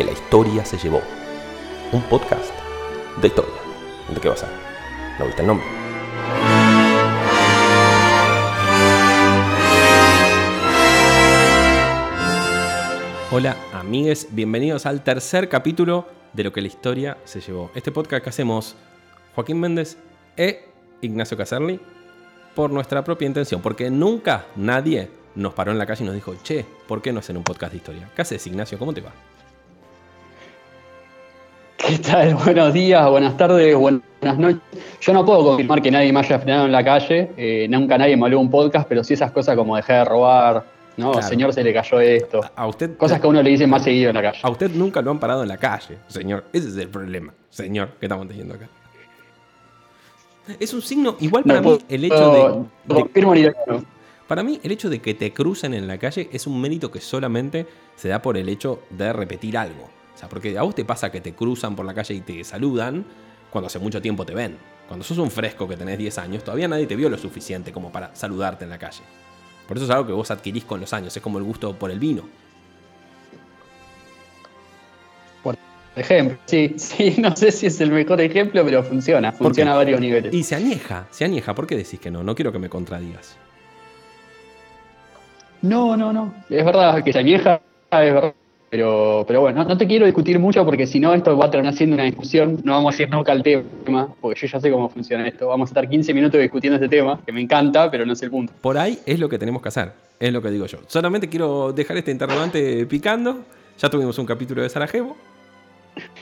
que la historia se llevó. Un podcast de historia. ¿De qué va a? ¿No viste el nombre? Hola amigues, bienvenidos al tercer capítulo de lo que la historia se llevó. Este podcast que hacemos Joaquín Méndez e Ignacio Caserli por nuestra propia intención, porque nunca nadie nos paró en la calle y nos dijo, che, ¿por qué no hacen un podcast de historia? ¿Qué haces, Ignacio? ¿Cómo te va? ¿Qué tal? Buenos días, buenas tardes, buenas noches. Yo no puedo confirmar que nadie me haya frenado en la calle, eh, nunca nadie me habló un podcast, pero sí esas cosas como dejar de robar, ¿no? Claro. Señor, se le cayó esto. A usted, Cosas que a uno le dicen más seguido en la calle. a usted nunca lo han parado en la calle, señor. Ese es el problema, señor, que estamos teniendo acá. Es un signo, igual para No mí, el hecho de, puedo- de- niego. Para mí, el hecho de que te crucen en la calle es un mérito que solamente se da por el hecho de repetir algo. Sea, porque a vos te pasa que te cruzan por la calle y te saludan cuando hace mucho tiempo te ven. Cuando sos un fresco que tenés 10 años, todavía nadie te vio lo suficiente como para saludarte en la calle. Por eso es algo que vos adquirís con los años, es como el gusto por el vino. Por ejemplo, sí, sí, no sé si es el mejor ejemplo, pero funciona, funciona a varios niveles. Y se añeja, se añeja. ¿Por qué decís que no? No quiero que me contradigas. No, no, no. Es verdad que se añeja, es verdad. Pero, pero bueno, no, te quiero discutir mucho porque si no esto va a terminar siendo una discusión. No vamos a ir nunca al tema, porque yo ya sé cómo funciona esto. Vamos a estar 15 minutos discutiendo este tema, que me encanta, pero no es el punto. Por ahí es lo que tenemos que hacer, es lo que digo yo. Solamente quiero dejar este interrogante picando. Ya tuvimos un capítulo de Sarajevo,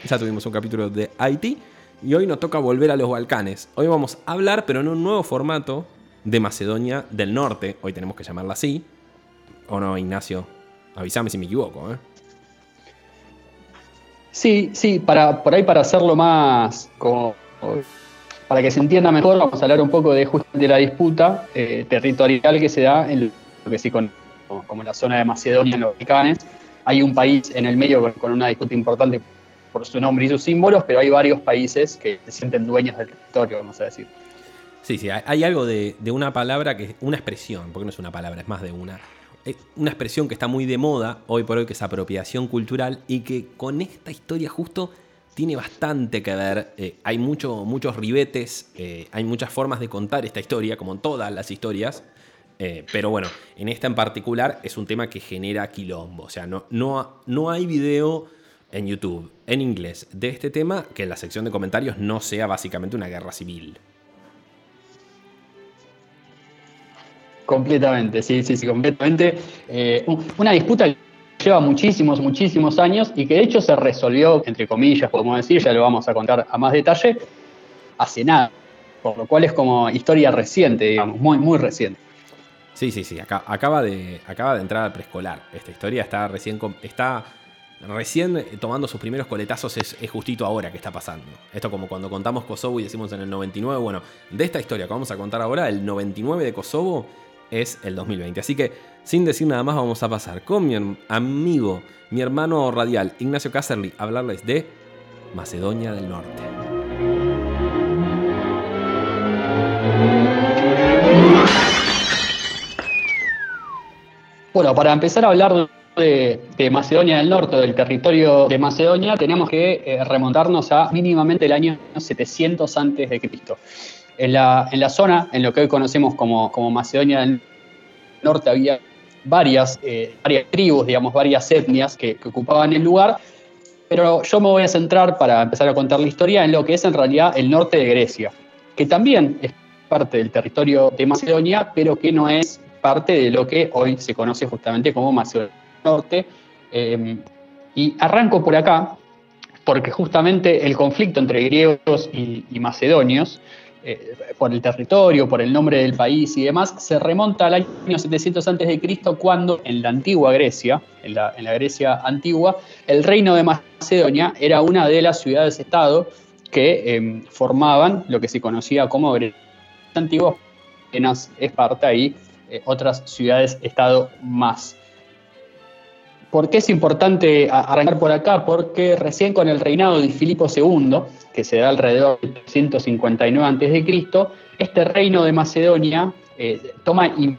ya tuvimos un capítulo de Haití y hoy nos toca volver a los Balcanes. Hoy vamos a hablar, pero en un nuevo formato, de Macedonia del Norte. Hoy tenemos que llamarla así. ¿O no, Ignacio? Avísame si me equivoco, ¿eh? Sí, sí, para, por ahí para hacerlo más, como, para que se entienda mejor, vamos a hablar un poco de justamente la disputa eh, territorial que se da en lo que sí con, como la zona de Macedonia en los Balcanes. Hay un país en el medio con, una disputa importante por su nombre y sus símbolos, pero hay varios países que se sienten dueños del territorio, vamos a decir. Sí, sí, hay- hay algo de, de una palabra que una expresión, porque no es una palabra, es más de una. Eh, Una expresión que está muy de moda hoy por hoy, que es apropiación cultural, y que con esta historia justo tiene bastante que ver. Eh, hay mucho, muchos ribetes, eh, hay muchas formas de contar esta historia, como en todas las historias. pero bueno, en esta en particular es un tema que genera quilombo. O sea, no, no, no hay video en YouTube en inglés de este tema que en la sección de comentarios no sea básicamente una guerra civil. Completamente, sí, sí, sí, completamente. Eh, un- una disputa que lleva muchísimos, muchísimos años y que de hecho se resolvió, entre comillas, podemos decir, ya lo vamos a contar a más detalle, hace nada. Por lo cual es como historia reciente, digamos, muy, muy reciente. Sí, sí, sí. Acá, acaba, de, acaba de entrar al preescolar. Esta historia está recién, está recién eh, tomando sus primeros coletazos. Es, es justito ahora que está pasando. Esto como cuando contamos Kosovo y decimos en el 99. Bueno, de esta historia que vamos a contar ahora, el 99 de Kosovo es el 2020. Así que, sin decir nada más, vamos a pasar con mi amigo, mi hermano radial, Ignacio Caserly, a hablarles de Macedonia del Norte. Bueno, para empezar a hablar de, de Macedonia del Norte, del territorio de Macedonia, tenemos que eh, remontarnos a mínimamente el año 700 antes de Cristo. En la, zona, en lo que hoy conocemos como, Macedonia del Norte, había varias, eh, tribus, digamos, varias etnias que, ocupaban el lugar, pero yo me voy a centrar, para empezar a contar la historia, en lo que es en realidad el norte de Grecia, que también es parte del territorio de Macedonia, pero que no es parte de lo que hoy se conoce justamente como Macedonia del Norte. Eh, y arranco por acá, porque justamente el conflicto entre griegos y macedonios, eh, por el territorio, por el nombre del país y demás, se remonta al año 700 a.C., cuando en la antigua Grecia, en la, Grecia antigua, el reino de Macedonia era una de las ciudades-estado que eh, formaban lo que se conocía como Grecia antigua, apenas es parte ahí eh, otras ciudades-estado más. ¿Por qué es importante arrancar por acá? Porque recién con el reinado de Filipo II, que se da alrededor de 159 a.C., este reino de Macedonia eh, toma in-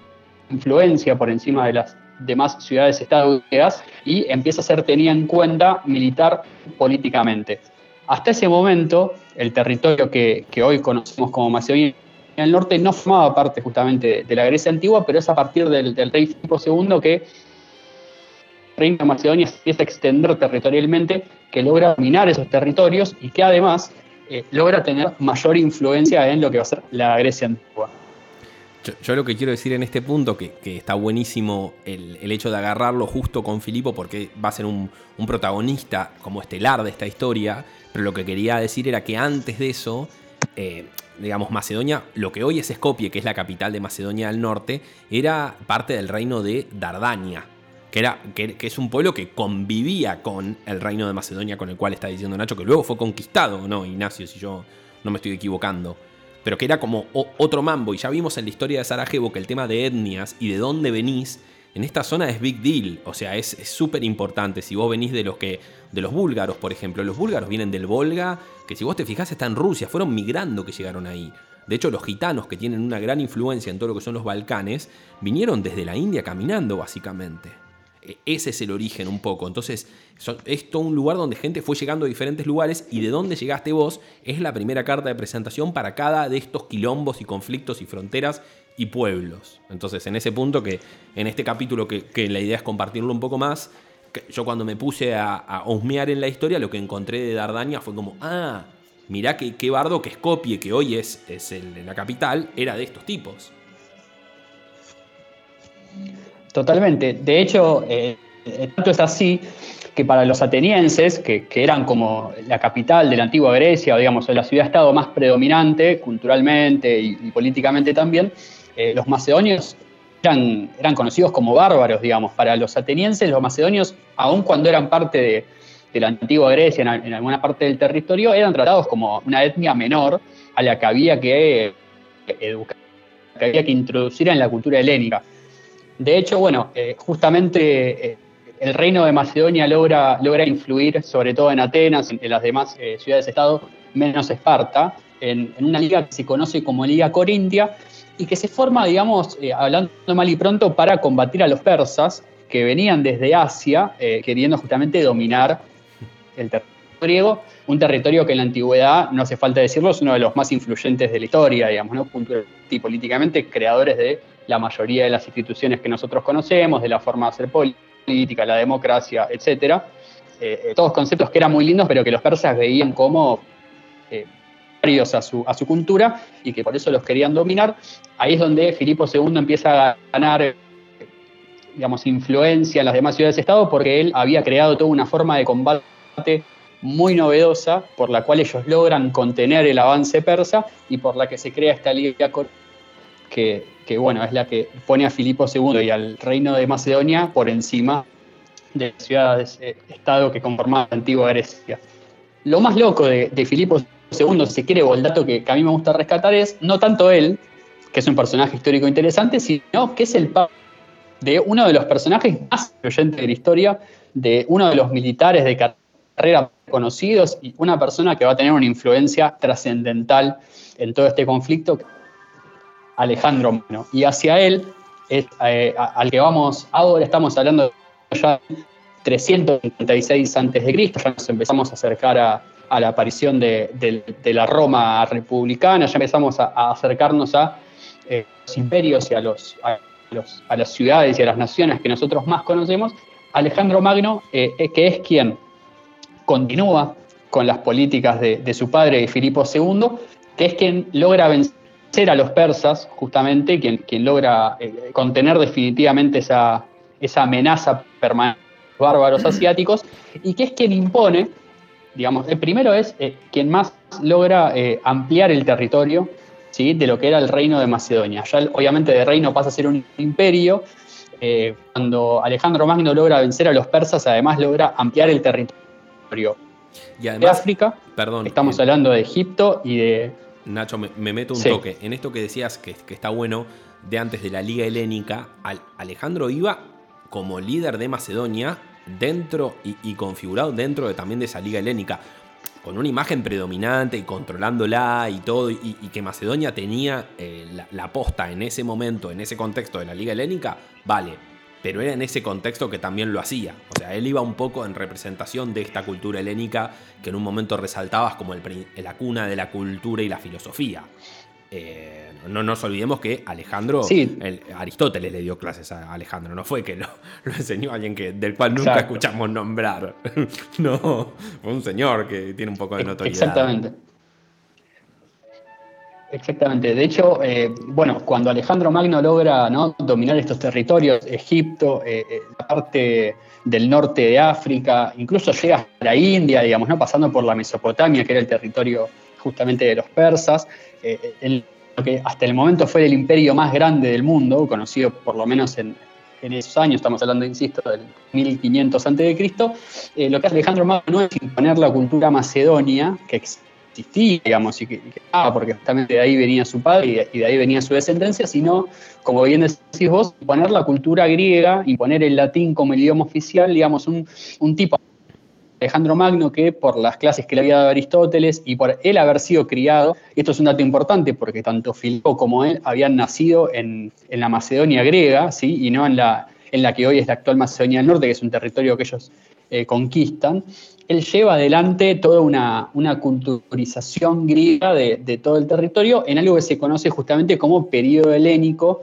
influencia por encima de las demás ciudades-estado y empieza a ser tenida en cuenta militar políticamente. Hasta ese momento, el territorio que, hoy conocemos como Macedonia del Norte no formaba parte justamente de la Grecia antigua, pero es a partir del, rey Filipo II que reino de Macedonia empieza a extender territorialmente, que logra dominar esos territorios y que además eh, logra tener mayor influencia en lo que va a ser la Grecia antigua. Yo, lo que quiero decir en este punto, que, está buenísimo el, hecho de agarrarlo justo con Filipo, porque va a ser un, protagonista como estelar de esta historia, pero lo que quería decir era que antes de eso, eh, digamos, Macedonia, lo que hoy es Skopje, que es la capital de Macedonia del Norte, era parte del reino de Dardania, que, era, que, es un pueblo que convivía con el reino de Macedonia, con el cual está diciendo Nacho, que luego fue conquistado, ¿no, Ignacio? Si yo no me estoy equivocando pero que era como otro mambo. Y ya vimos en la historia de Sarajevo que el tema de etnias y de dónde venís en esta zona es big deal. O sea, es súper importante. Si vos venís de los que. de los búlgaros, por ejemplo. Los búlgaros vienen del Volga, que si vos te fijás está en Rusia. Fueron migrando que llegaron ahí. De hecho, los gitanos, que tienen una gran influencia en todo lo que son los Balcanes, vinieron desde la India caminando, básicamente. E, ese es el origen un poco. Entonces, es todo un lugar donde gente fue llegando a diferentes lugares y de dónde llegaste vos es la primera carta de presentación para cada de estos quilombos y conflictos y fronteras y pueblos. Entonces, en ese punto que en este capítulo que, la idea es compartirlo un poco más, yo cuando me puse a, a en la historia, lo que encontré de Dardania fue como, ah, mirá qué, qué bardo que Skopje, que hoy es, es la capital, era de estos tipos. Totalmente. De hecho, eh, eh, tanto es así que para los atenienses, que, eran como la capital de la antigua Grecia, o digamos, la ciudad-estado más predominante culturalmente y, políticamente también, eh, los macedonios eran, eran, conocidos como bárbaros, digamos. Para los atenienses, los macedonios, aun cuando eran parte de, la antigua Grecia, en, alguna parte del territorio, eran tratados como una etnia menor a la que había que educar, que había que introducir en la cultura helénica. De hecho, bueno, eh, justamente eh, el reino de Macedonia logra, logra influir, sobre todo en Atenas, en, las demás eh, ciudades-estado, menos Esparta, en, una liga que se conoce como Liga Corintia y que se forma, digamos, hablando mal y pronto, para combatir a los persas que venían desde Asia queriendo justamente dominar el territorio griego, un territorio que en la antigüedad, no hace falta decirlo, es uno de los más influyentes de la historia, digamos, ¿no? y políticamente, creadores de la mayoría de las instituciones que nosotros conocemos, de la forma de hacer política, la democracia, etc. Eh, eh, todos conceptos que eran muy lindos, pero que los persas veían como eh, a su, a su cultura y que por eso los querían dominar. Ahí es donde Filipo II empieza a ganar digamos, influencia en las demás ciudades-estado porque él había creado toda una forma de combate muy novedosa por la cual ellos logran contener el avance persa y por la que se crea esta liga que, que bueno, es la que pone a Filipo II y al reino de Macedonia por encima de las ciudades-estado que conformaban la antigua Grecia. Lo más loco de, Filipo II, si quiere, o el dato que, a mí me gusta rescatar es no tanto él, que es un personaje histórico interesante, sino que es el padre de uno de los personajes más influyentes de la historia, de uno de los militares de carrera conocidos y una persona que va a tener una influencia trascendental en todo este conflicto, Alejandro Magno. Y hacia él, eh, al que vamos ahora, estamos hablando ya 336 a.C., ya nos empezamos a acercar a, la aparición de, la Roma republicana, ya empezamos a, acercarnos a eh, los imperios y a, los, a, las ciudades y a las naciones que nosotros más conocemos. Alejandro Magno, eh, que es quien continúa con las políticas de, de su padre Filipo II, que es quien logra vencer a los persas, justamente, quien, quien logra eh, contener definitivamente esa, esa amenaza permanente de los bárbaros asiáticos, y que es quien impone, digamos, el primero es eh, quien más logra eh, ampliar el territorio ¿sí? de lo que era el reino de Macedonia. Ya obviamente de reino pasa a ser un imperio. cuando Alejandro Magno logra vencer a los persas, además logra ampliar el territorio y de África. Perdón, estamos hablando de Egipto y de Nacho, me, meto un toque. En esto que decías que, está bueno de antes de la Liga Helénica, Alejandro iba como líder de Macedonia dentro y, configurado dentro de, también de esa Liga Helénica, con una imagen predominante y controlándola y todo, y, que Macedonia tenía eh, la, posta en ese momento, en ese contexto de la Liga Helénica, vale. Pero era en ese contexto que también lo hacía. O sea, él iba un poco en representación de esta cultura helénica que en un momento resaltabas como el, la cuna de la cultura y la filosofía. Eh, no nos olvidemos que Alejandro, Aristóteles le dio clases a Alejandro, no fue que lo, enseñó a alguien que, del cual nunca escuchamos nombrar. no, fue un señor que tiene un poco de notoriedad. Exactamente. Exactamente. De hecho, eh, bueno, cuando Alejandro Magno logra dominar estos territorios, Egipto, eh, la parte del norte de África, incluso llega a la India, digamos, ¿no? pasando por la Mesopotamia, que era el territorio justamente de los persas, eh, lo que hasta el momento fue el imperio más grande del mundo, conocido por lo menos en, esos años, estamos hablando, insisto, del 1500 a.C., eh, lo que hace Alejandro Magno es imponer la cultura macedonia, que existía, digamos, y que, ah, porque justamente de ahí venía su padre y de, ahí venía su descendencia, sino, como bien decís vos, imponer la cultura griega, imponer el latín como el idioma oficial, digamos, un, un tipo Alejandro Magno que por las clases que le había dado Aristóteles y por él haber sido criado, y esto es un dato importante porque tanto Filipo como él habían nacido en, la Macedonia griega, ¿sí? y no en la, en la que hoy es la actual Macedonia del Norte, que es un territorio que ellos eh, conquistan, él lleva adelante toda una, una culturización griega de, de, todo el territorio en algo que se conoce justamente como periodo helénico,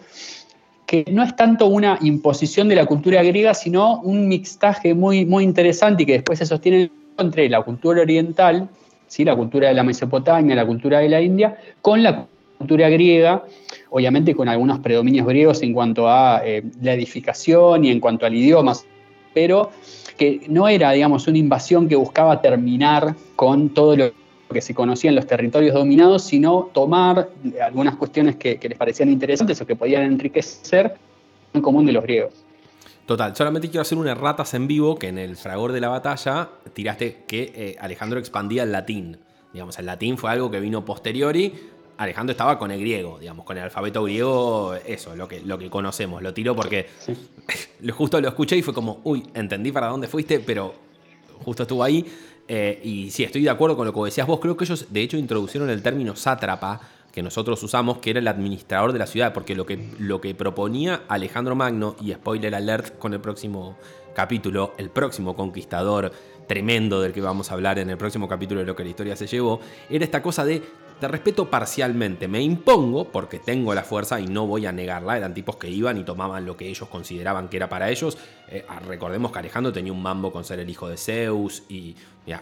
que no es tanto una imposición de la cultura griega, sino un mixtaje muy, muy interesante y que después se sostiene entre la cultura oriental, ¿sí? la cultura de la Mesopotamia, la cultura de la India, con la cultura griega, obviamente con algunos predominios griegos en cuanto a eh, la edificación y en cuanto al idioma, pero que no era, digamos, una invasión que buscaba terminar con todo lo que se conocía en los territorios dominados, sino tomar algunas cuestiones que, les parecían interesantes o que podían enriquecer en común de los griegos. Total, solamente quiero hacer una ratas en vivo que en el fragor de la batalla tiraste que eh, Alejandro expandía el latín. Digamos, el latín fue algo que vino posteriori. Alejandro estaba con el griego, digamos, con el alfabeto griego, eso, lo que, lo que conocemos. Lo tiró porque justo lo escuché y fue como, uy, entendí para dónde fuiste, pero justo estuvo ahí. Eh, y sí, estoy de acuerdo con lo que decías vos. Creo que ellos, de hecho, introducieron el término sátrapa que nosotros usamos, que era el administrador de la ciudad, porque lo que, lo que proponía Alejandro Magno, y spoiler alert con el próximo capítulo, el próximo conquistador tremendo del que vamos a hablar en el próximo capítulo de lo que la historia se llevó, era esta cosa de te respeto parcialmente, me impongo porque tengo la fuerza y no voy a negarla. Eran tipos que iban y tomaban lo que ellos consideraban que era para ellos. Eh, ah, recordemos que Alejandro tenía un mambo con ser el hijo de Zeus y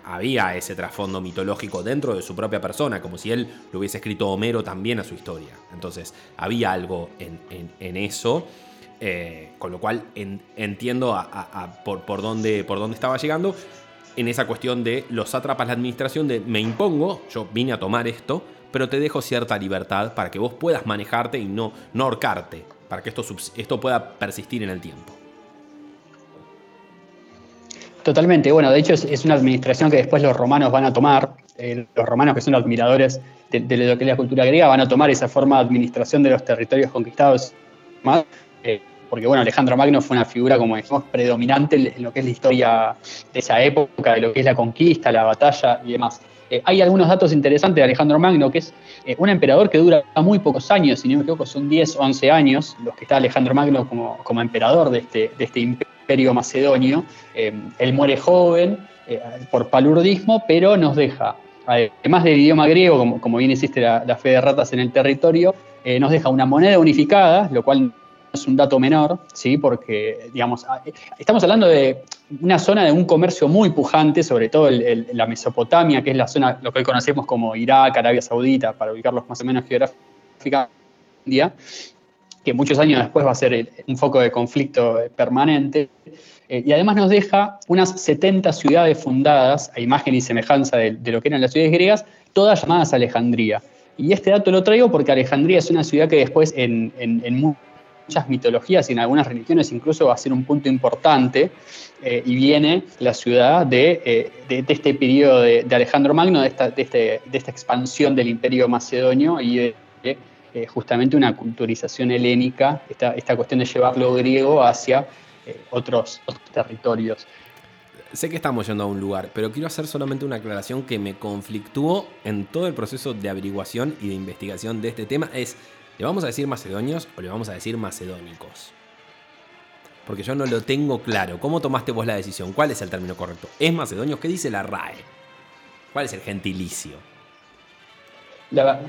había ese trasfondo mitológico dentro de su propia persona, como si él lo hubiese escrito Homero también a su historia. Entonces había algo en, eso. Eh, con lo cual entiendo por, dónde, por dónde estaba llegando en esa cuestión de los sátrapas, la administración de me impongo, yo vine a tomar esto, pero te dejo cierta libertad para que vos puedas manejarte y no, no ahorcarte, para que esto, esto pueda persistir en el tiempo. Totalmente, bueno, de hecho es, una administración que después los romanos van a tomar, eh, los romanos que son admiradores de, lo que es la cultura griega van a tomar esa forma de administración de los territorios conquistados. Más, eh, porque bueno, Alejandro Magno fue una figura, como decimos, predominante en lo que es la historia de esa época, de lo que es la conquista, la batalla y demás. Eh, hay algunos datos interesantes de Alejandro Magno, que es eh, un emperador que dura muy pocos años, si no me equivoco, son 10 o 11 años los que está Alejandro Magno como, como emperador de este, este imperio macedonio. Eh, él muere joven por palurdismo, pero nos deja, además del idioma griego, como, como bien hiciste la, la fe de ratas en el territorio, nos deja una moneda unificada, lo cual es un dato menor, ¿sí? porque digamos, estamos hablando de una zona de un comercio muy pujante, sobre todo la Mesopotamia, que es la zona, lo que hoy conocemos como Irak, Arabia Saudita, para ubicarlos más o menos geográficamente, que muchos años después va a ser un foco de conflicto permanente. Eh, y además nos deja unas 70 ciudades fundadas, a imagen y semejanza de, lo que eran las ciudades griegas, todas llamadas Alejandría. Y este dato lo traigo porque Alejandría es una ciudad que después en, en, en muchas mitologías y en algunas religiones incluso va a ser un punto importante, eh, y viene la ciudad de, eh, este periodo de, Alejandro Magno, de esta, este, de, esta, expansión del imperio macedonio y de, eh, justamente una culturización helénica, esta, esta cuestión de llevar lo griego hacia otros, otros territorios. Sé que estamos yendo a un lugar, pero quiero hacer solamente una aclaración que me conflictuó en todo el proceso de averiguación y de investigación de este tema. Es ¿Le vamos a decir macedonios o le vamos a decir macedónicos? porque yo no lo tengo claro. ¿Cómo tomaste vos la decisión? ¿Cuál es el término correcto? ¿Es macedonio? ¿Qué dice la RAE? ¿Cuál es el gentilicio? La,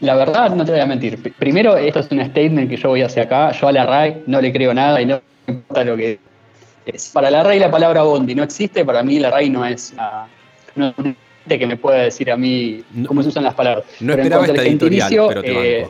la verdad, no te voy a mentir. Primero, esto es un statement que yo voy hacia acá. Yo a la RAE no le creo nada y no importa lo que es. Para la RAE la palabra bondi no existe. Para mí la RAE no es una, que me pueda decir a mí cómo se usan las palabras. No esperaba esta editorial, pero te eh,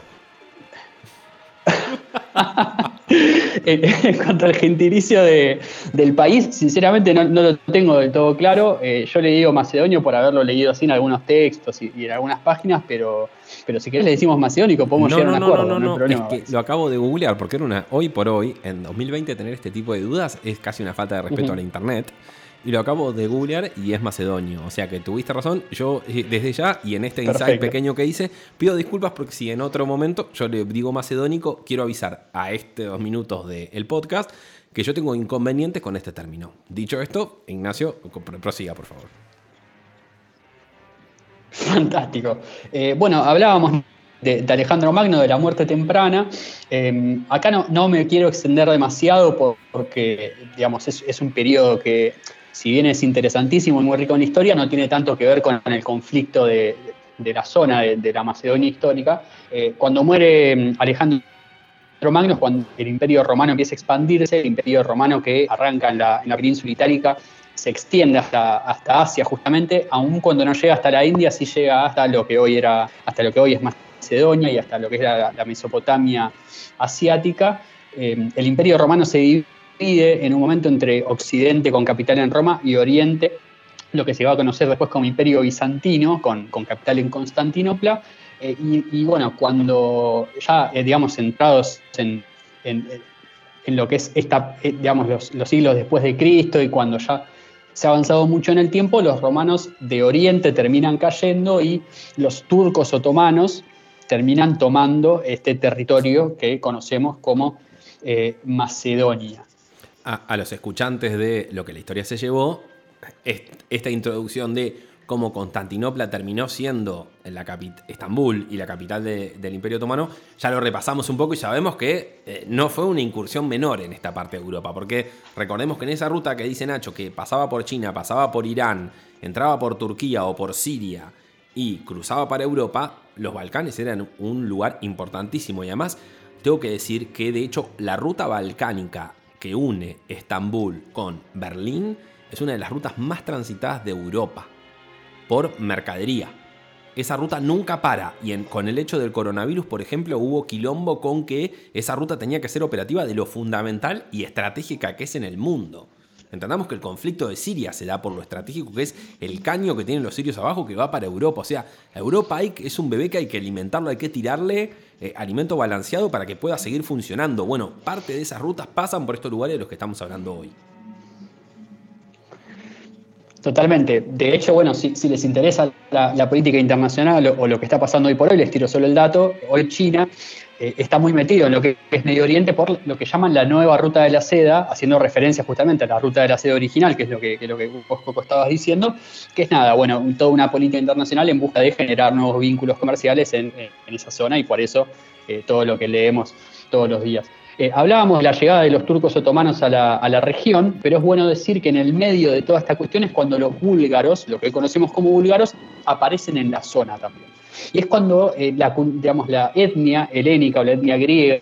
en cuanto al gentilicio del país, sinceramente no, lo tengo del todo claro. Eh, yo le digo macedonio por haberlo leído así en algunos textos y, en algunas páginas, pero, pero si querés le decimos macedónico, podemos llegar a un acuerdo. No, no, no, es que lo acabo de googlear porque era una. Hoy por hoy, en 2020, tener este tipo de dudas es casi una falta de respeto a la internet y lo acabo de googlear y es macedonio. O sea que tuviste razón. Yo eh, desde ya y en este insight pequeño que hice, pido disculpas porque si en otro momento yo le digo macedónico, quiero avisar a estos dos minutos del podcast que yo tengo inconvenientes con este término. Dicho esto, Ignacio, prosiga, por favor. Fantástico. Eh, bueno, hablábamos de, Alejandro Magno, de la muerte temprana. Eh, acá no, no, me quiero extender demasiado porque, digamos, es un periodo que si bien es interesantísimo y muy rico en historia, no tiene tanto que ver con el conflicto de, la zona de, la Macedonia histórica. Eh, cuando muere mm, Alejandro Magno, cuando el imperio romano empieza a expandirse, el imperio romano que arranca en la, península itálica se extiende hasta, Asia justamente, aun cuando no llega hasta la India, sí llega hasta lo que hoy era, hasta lo que hoy es Macedonia y hasta lo que es la, Mesopotamia asiática. Eh, el imperio romano se divide en un momento entre Occidente con capital en Roma y Oriente, lo que se va a conocer después como Imperio Bizantino, con, capital en Constantinopla. Eh, y, bueno, cuando ya, eh, digamos, centrados en, lo que es esta, eh, digamos, los, siglos después de Cristo y cuando ya se ha avanzado mucho en el tiempo, los romanos de Oriente terminan cayendo y los turcos otomanos terminan tomando este territorio que conocemos como Macedonia a, los escuchantes de lo que la historia se llevó, esta introducción de cómo Constantinopla terminó siendo la Estambul y la capital del Imperio Otomano, ya lo repasamos un poco y sabemos que eh, no fue una incursión menor en esta parte de Europa, porque recordemos que en esa ruta que dice Nacho, que pasaba por China, pasaba por Irán, entraba por Turquía o por Siria y cruzaba para Europa, los Balcanes eran un lugar importantísimo y además tengo que decir que de hecho la ruta balcánica que une Estambul con Berlín es una de las rutas más transitadas de Europa por mercadería. Esa ruta nunca para y con el hecho del coronavirus, por ejemplo, hubo quilombo con que esa ruta tenía que ser operativa de lo fundamental y estratégica que es en el mundo. Entendamos que el conflicto de Siria se da por lo estratégico que es el caño que tienen los sirios abajo que va para Europa. O sea, Europa es un bebé que hay que alimentarlo, hay que tirarle eh, alimento balanceado para que pueda seguir funcionando. Bueno, parte de esas rutas pasan por estos lugares de los que estamos hablando hoy. Totalmente. De hecho, bueno, si, les interesa la, política internacional o, lo que está pasando hoy por hoy, les tiro solo el dato. Hoy China eh, está muy metido en lo que es Medio Oriente por lo que llaman la nueva ruta de la seda, haciendo referencia justamente a la ruta de la seda original, que es lo que, que vos estabas diciendo, que es nada, bueno, toda una política internacional en busca de generar nuevos vínculos comerciales en, esa zona y por eso eh, todo lo que leemos todos los días. Eh, hablábamos de la llegada de los turcos otomanos a la, región, pero es bueno decir que en el medio de toda esta cuestión es cuando los búlgaros, lo que conocemos como búlgaros, aparecen en la zona también. Y es cuando eh, la, digamos, la etnia helénica o la etnia griega,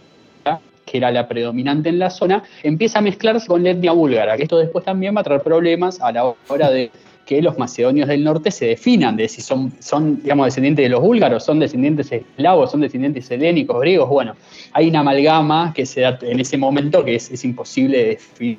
que era la predominante en la zona, empieza a mezclarse con la etnia búlgara, que esto después también va a traer problemas a la hora de que los macedonios del norte se definan de si son, son digamos, descendientes de los búlgaros, son descendientes eslavos, son descendientes helénicos, griegos. Bueno, hay una amalgama que se da en ese momento que es, imposible de definir.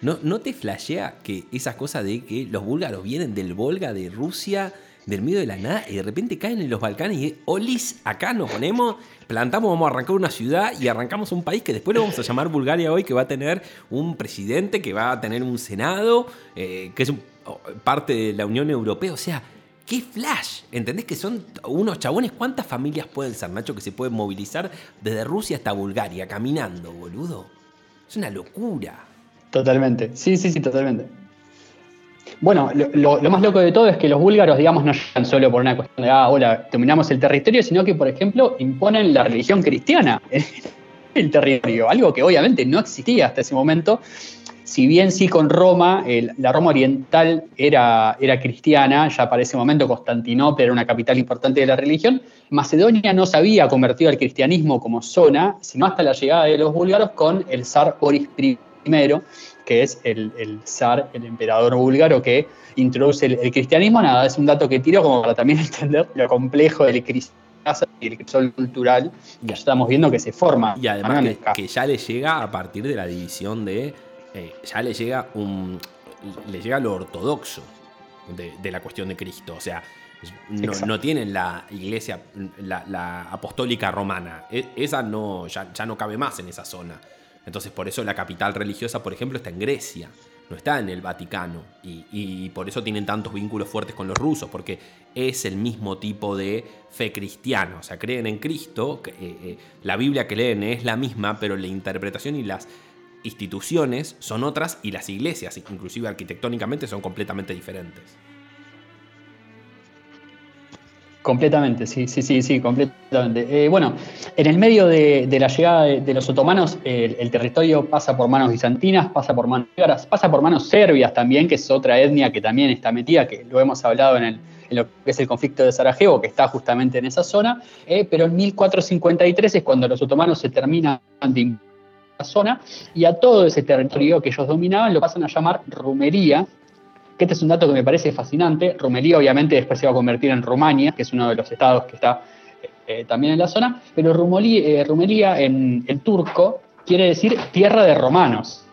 ¿No, ¿No te flashea que esas cosas de que los búlgaros vienen del Volga, de Rusia, del medio de la nada, y de repente caen en los Balcanes y olis, acá nos ponemos, plantamos, vamos a arrancar una ciudad y arrancamos un país que después lo vamos a llamar Bulgaria hoy, que va a tener un presidente, que va a tener un senado, eh, que es parte de la Unión Europea. O sea, qué flash. ¿Entendés que son unos chabones? ¿Cuántas familias pueden ser, Nacho, que se pueden movilizar desde Rusia hasta Bulgaria caminando, boludo? Es una locura. Totalmente. Sí, sí, sí, totalmente. Bueno, lo, más loco de todo es que los búlgaros, digamos, no llegan solo por una cuestión de, ah, hola, dominamos el territorio, sino que, por ejemplo, imponen la religión cristiana el territorio, algo que obviamente no existía hasta ese momento. Si bien sí con Roma, la Roma oriental era, era cristiana, ya para ese momento Constantinopla era una capital importante de la religión, Macedonia no se había convertido al cristianismo como zona, sino hasta la llegada de los búlgaros con el zar Boris I, que es el, el zar, el emperador búlgaro que introduce el, cristianismo. Nada, es un dato que tiro como para también entender lo complejo del cristianismo y el crisol cultural que estamos viendo que se forma. Y además que, ya le llega a partir de la división de, eh, ya le llega un, le llega lo ortodoxo de, la cuestión de Cristo, o sea, no, tienen la iglesia, la, apostólica romana, e, esa no, ya, ya no cabe más en esa zona. Entonces por eso la capital religiosa, por ejemplo, está en Grecia no está en el Vaticano y, por eso tienen tantos vínculos fuertes con los rusos, porque es el mismo tipo de fe cristiana, o sea, creen en Cristo, eh, eh, la Biblia que leen es la misma, pero la interpretación y las instituciones son otras y las iglesias, inclusive arquitectónicamente, son completamente diferentes. Completamente, sí, sí, sí, sí, completamente. Eh, bueno, en el medio de, la llegada de, los otomanos, el, territorio pasa por manos bizantinas, pasa por manos pasa por manos serbias también, que es otra etnia que también está metida, que lo hemos hablado en, lo que es el conflicto de Sarajevo, que está justamente en esa zona, eh, pero en 1453 es cuando los otomanos se terminan de la zona y a todo ese territorio que ellos dominaban lo pasan a llamar Rumería, que este es un dato que me parece fascinante. Rumelía obviamente después se va a convertir en Rumania, que es uno de los estados que está eh, eh, también en la zona, pero eh, Rumelía en, el turco quiere decir tierra de romanos.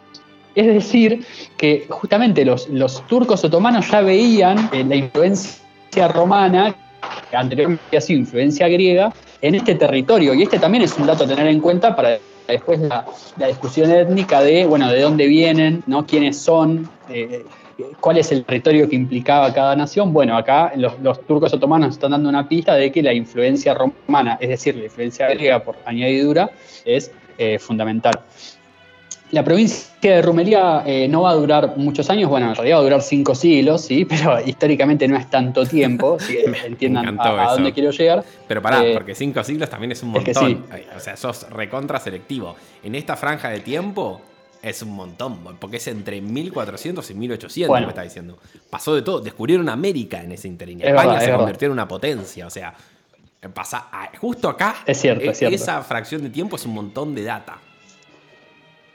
Es decir, que justamente los, los turcos otomanos ya veían la influencia romana, que anteriormente había sido influencia griega, en este territorio. Y este también es un dato a tener en cuenta para después la, la discusión étnica de, bueno, de dónde vienen, ¿no? quiénes son, ¿Cuál es el territorio que implicaba cada nación? Bueno, acá los, turcos otomanos están dando una pista de que la influencia romana, es decir, la influencia griega por añadidura, es eh, fundamental. La provincia de Rumería eh, no va a durar muchos años, bueno, en realidad va a durar cinco siglos, sí, pero históricamente no es tanto tiempo, si entiendan a, dónde quiero llegar. Pero pará, eh, porque cinco siglos también es un montón. O sea, sos recontra selectivo. En esta franja de tiempo, es un montón, porque es entre 1400 y 1800, me está diciendo. Pasó de todo. Descubrieron América en ese interín. España se convirtió en una potencia. O sea, pasa justo acá. Es cierto, es cierto. Esa fracción de tiempo es un montón de data.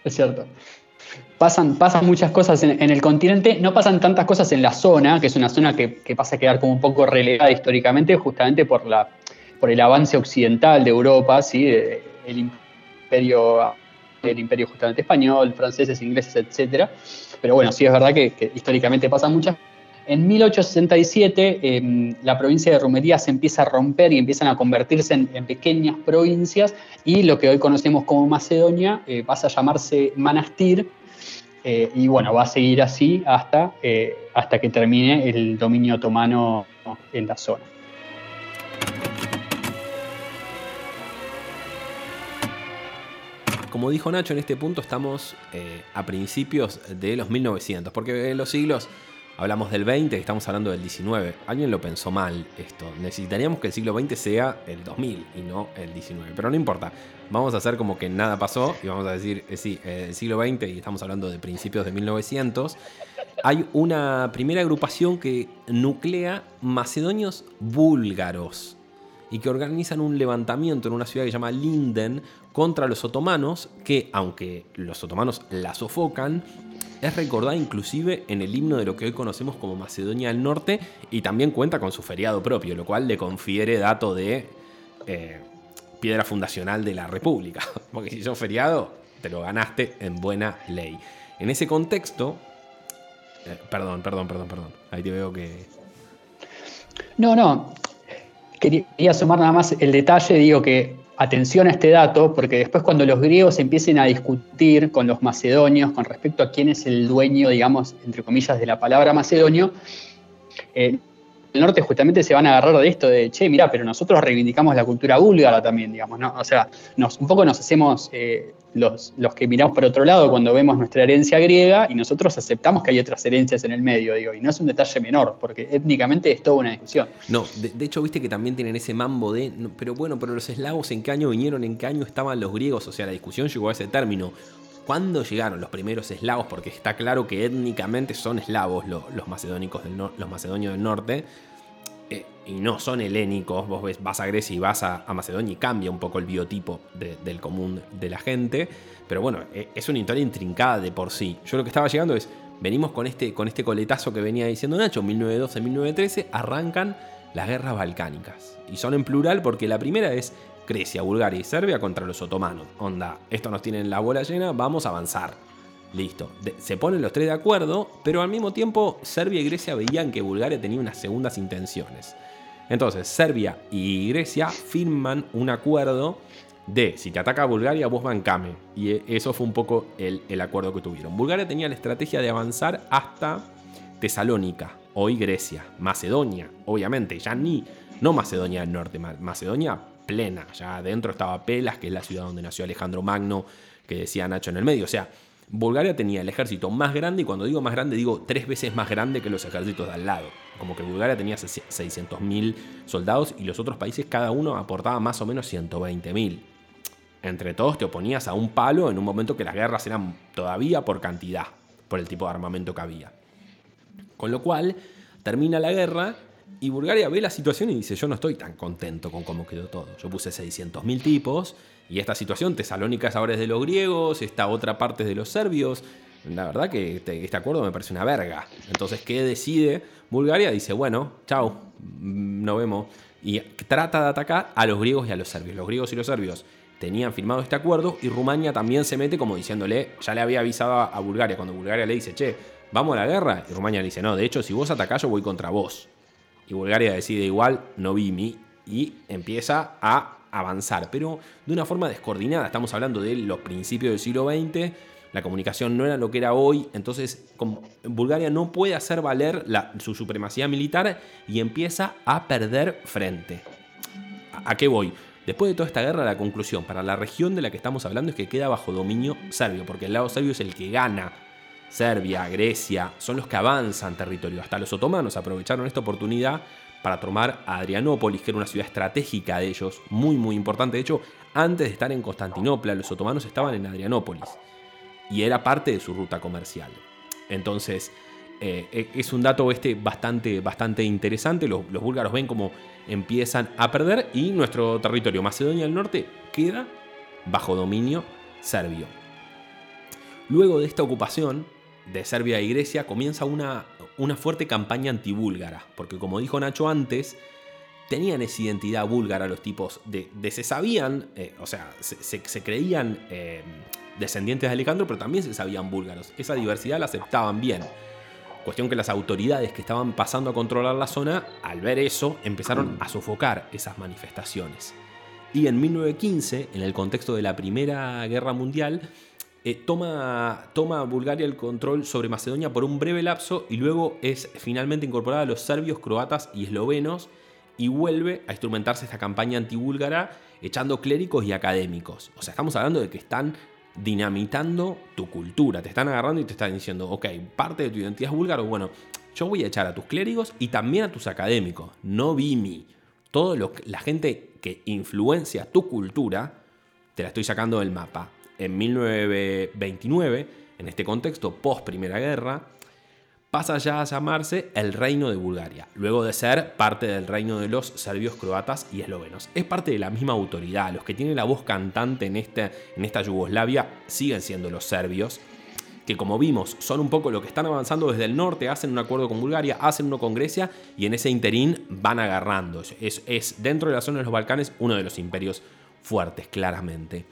Es cierto. Pasan, pasan muchas cosas en, el continente, no pasan tantas cosas en la zona, que es una zona que, pasa a quedar como un poco relegada históricamente, justamente por, la, por el avance occidental de Europa, ¿sí? el imperio el imperio justamente español, franceses, ingleses, etc. Pero bueno, sí es verdad que, históricamente pasa muchas. En 1867 em, la provincia de Rumería se empieza a romper y empiezan a convertirse en, pequeñas provincias y lo que hoy conocemos como Macedonia eh, pasa a llamarse Manastir eh, y bueno, va a seguir así hasta, eh, hasta que termine el dominio otomano en la zona. Como dijo Nacho, en este punto estamos eh, a principios de los 1900, porque en los siglos hablamos del 20 y estamos hablando del 19. Alguien lo pensó mal esto. Necesitaríamos que el siglo 20 sea el 2000 y no el 19. Pero no importa. Vamos a hacer como que nada pasó y vamos a decir, eh, sí, eh, el siglo 20 y estamos hablando de principios de 1900. Hay una primera agrupación que nuclea macedonios búlgaros y que organizan un levantamiento en una ciudad que se llama Linden contra los otomanos, que aunque los otomanos la sofocan, es recordada inclusive en el himno de lo que hoy conocemos como Macedonia del Norte y también cuenta con su feriado propio, lo cual le confiere dato de eh, piedra fundacional de la República. Porque si sos feriado, te lo ganaste en buena ley. En ese contexto, eh, perdón, perdón, perdón, perdón, ahí te veo que... No, no, quería sumar nada más el detalle, digo que atención a este dato, porque después cuando los griegos empiecen a discutir con los macedonios con respecto a quién es el dueño, digamos, entre comillas, de la palabra macedonio, eh, norte justamente se van a agarrar de esto de, che, mira, pero nosotros reivindicamos la cultura búlgara también, digamos, ¿no? O sea, nos, un poco nos hacemos eh, los, los que miramos por otro lado cuando vemos nuestra herencia griega y nosotros aceptamos que hay otras herencias en el medio, digo, y no es un detalle menor, porque étnicamente es toda una discusión. No, de, hecho, viste que también tienen ese mambo de, pero bueno, pero los eslavos en qué año vinieron, en qué año estaban los griegos, o sea, la discusión llegó a ese término. ¿Cuándo llegaron los primeros eslavos? Porque está claro que étnicamente son eslavos los, macedónicos del los macedonios del norte. Eh, y no son helénicos. Vos ves, vas a Grecia y vas a, Macedonia y cambia un poco el biotipo del común de la gente. Pero bueno, eh, es una historia intrincada de por sí. Yo lo que estaba llegando es, venimos con este, con este coletazo que venía diciendo Nacho, 1912-1913, arrancan las guerras balcánicas. Y son en plural porque la primera es Grecia, Bulgaria y Serbia contra los otomanos. Onda, esto nos tiene la bola llena, vamos a avanzar. Listo. se ponen los tres de acuerdo, pero al mismo tiempo Serbia y Grecia veían que Bulgaria tenía unas segundas intenciones. Entonces, Serbia y Grecia firman un acuerdo de si te ataca Bulgaria, vos bancame. Y e, eso fue un poco el, el acuerdo que tuvieron. Bulgaria tenía la estrategia de avanzar hasta Tesalónica, hoy Grecia, Macedonia, obviamente, ya ni, no Macedonia del Norte, Macedonia plena. Ya adentro estaba Pelas, que es la ciudad donde nació Alejandro Magno, que decía Nacho en el medio. O sea, Bulgaria tenía el ejército más grande, y cuando digo más grande, digo tres veces más grande que los ejércitos de al lado. Como que Bulgaria tenía 600.000 soldados y los otros países cada uno aportaba más o menos 120.000. Entre todos te oponías a un palo en un momento que las guerras eran todavía por cantidad, por el tipo de armamento que había. Con lo cual, termina la guerra y Bulgaria ve la situación y dice, yo no estoy tan contento con cómo quedó todo. Yo puse 600.000 tipos y esta situación, Tesalónica es ahora es de los griegos, esta otra parte es de los serbios. La verdad que este, acuerdo me parece una verga. Entonces, ¿qué decide Bulgaria? Dice, bueno, chao, mm, nos vemos. Y trata de atacar a los griegos y a los serbios. Los griegos y los serbios tenían firmado este acuerdo y Rumania también se mete como diciéndole, ya le había avisado a Bulgaria, cuando Bulgaria le dice, che, vamos a la guerra, y Rumania le dice, no, de hecho, si vos atacás yo voy contra vos y Bulgaria decide igual, no vi y empieza a avanzar, pero de una forma descoordinada. Estamos hablando de los principios del siglo XX, la comunicación no era lo que era hoy, entonces Bulgaria no puede hacer valer su supremacía militar y empieza a perder frente. ¿A, qué voy? Después de toda esta guerra, la conclusión para la región de la que estamos hablando es que queda bajo dominio serbio, porque el lado serbio es el que gana Serbia, Grecia, son los que avanzan territorio. Hasta los otomanos aprovecharon esta oportunidad para tomar Adrianópolis, que era una ciudad estratégica de ellos, muy muy importante. De hecho, antes de estar en Constantinopla, los otomanos estaban en Adrianópolis y era parte de su ruta comercial. Entonces, eh, e, es un dato este bastante, bastante interesante. Los, los búlgaros ven cómo empiezan a perder y nuestro territorio, Macedonia del Norte, queda bajo dominio serbio. Luego de esta ocupación, de Serbia y Grecia comienza una, una fuerte campaña antibúlgara, porque como dijo Nacho antes, tenían esa identidad búlgara los tipos, de, se sabían, eh, o sea, se, creían eh, descendientes de Alejandro, pero también se sabían búlgaros. Esa diversidad la aceptaban bien. Cuestión que las autoridades que estaban pasando a controlar la zona, al ver eso, empezaron a sofocar esas manifestaciones. Y en 1915, en el contexto de la Primera Guerra Mundial, eh, toma, toma Bulgaria el control sobre Macedonia por un breve lapso y luego es finalmente incorporada a los serbios, croatas y eslovenos y vuelve a instrumentarse esta campaña antibúlgara echando clérigos y académicos. O sea, estamos hablando de que están dinamitando tu cultura, te están agarrando y te están diciendo, ok, parte de tu identidad es búlgaro, bueno, yo voy a echar a tus clérigos y también a tus académicos, no Vimi. Todo lo, la gente que influencia tu cultura, te la estoy sacando del mapa en 1929, en este contexto post Primera Guerra, pasa ya a llamarse el Reino de Bulgaria, luego de ser parte del reino de los serbios, croatas y eslovenos. Es parte de la misma autoridad, los que tienen la voz cantante en, este, en esta Yugoslavia siguen siendo los serbios, que como vimos son un poco lo que están avanzando desde el norte, hacen un acuerdo con Bulgaria, hacen uno con Grecia y en ese interín van agarrando. Es, es dentro de la zona de los Balcanes uno de los imperios fuertes, claramente.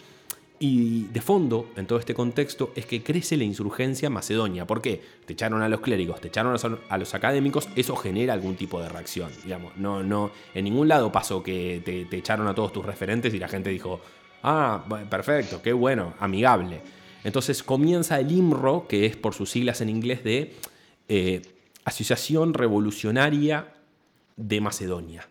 Y de fondo, en todo este contexto, es que crece la insurgencia macedonia. ¿Por qué? Te echaron a los clérigos, te echaron a los académicos, eso genera algún tipo de reacción. Digamos, no, no, en ningún lado pasó que te, echaron a todos tus referentes y la gente dijo, ah, perfecto, qué bueno, amigable. Entonces comienza el IMRO, que es por sus siglas en inglés de eh, Asociación Revolucionaria de Macedonia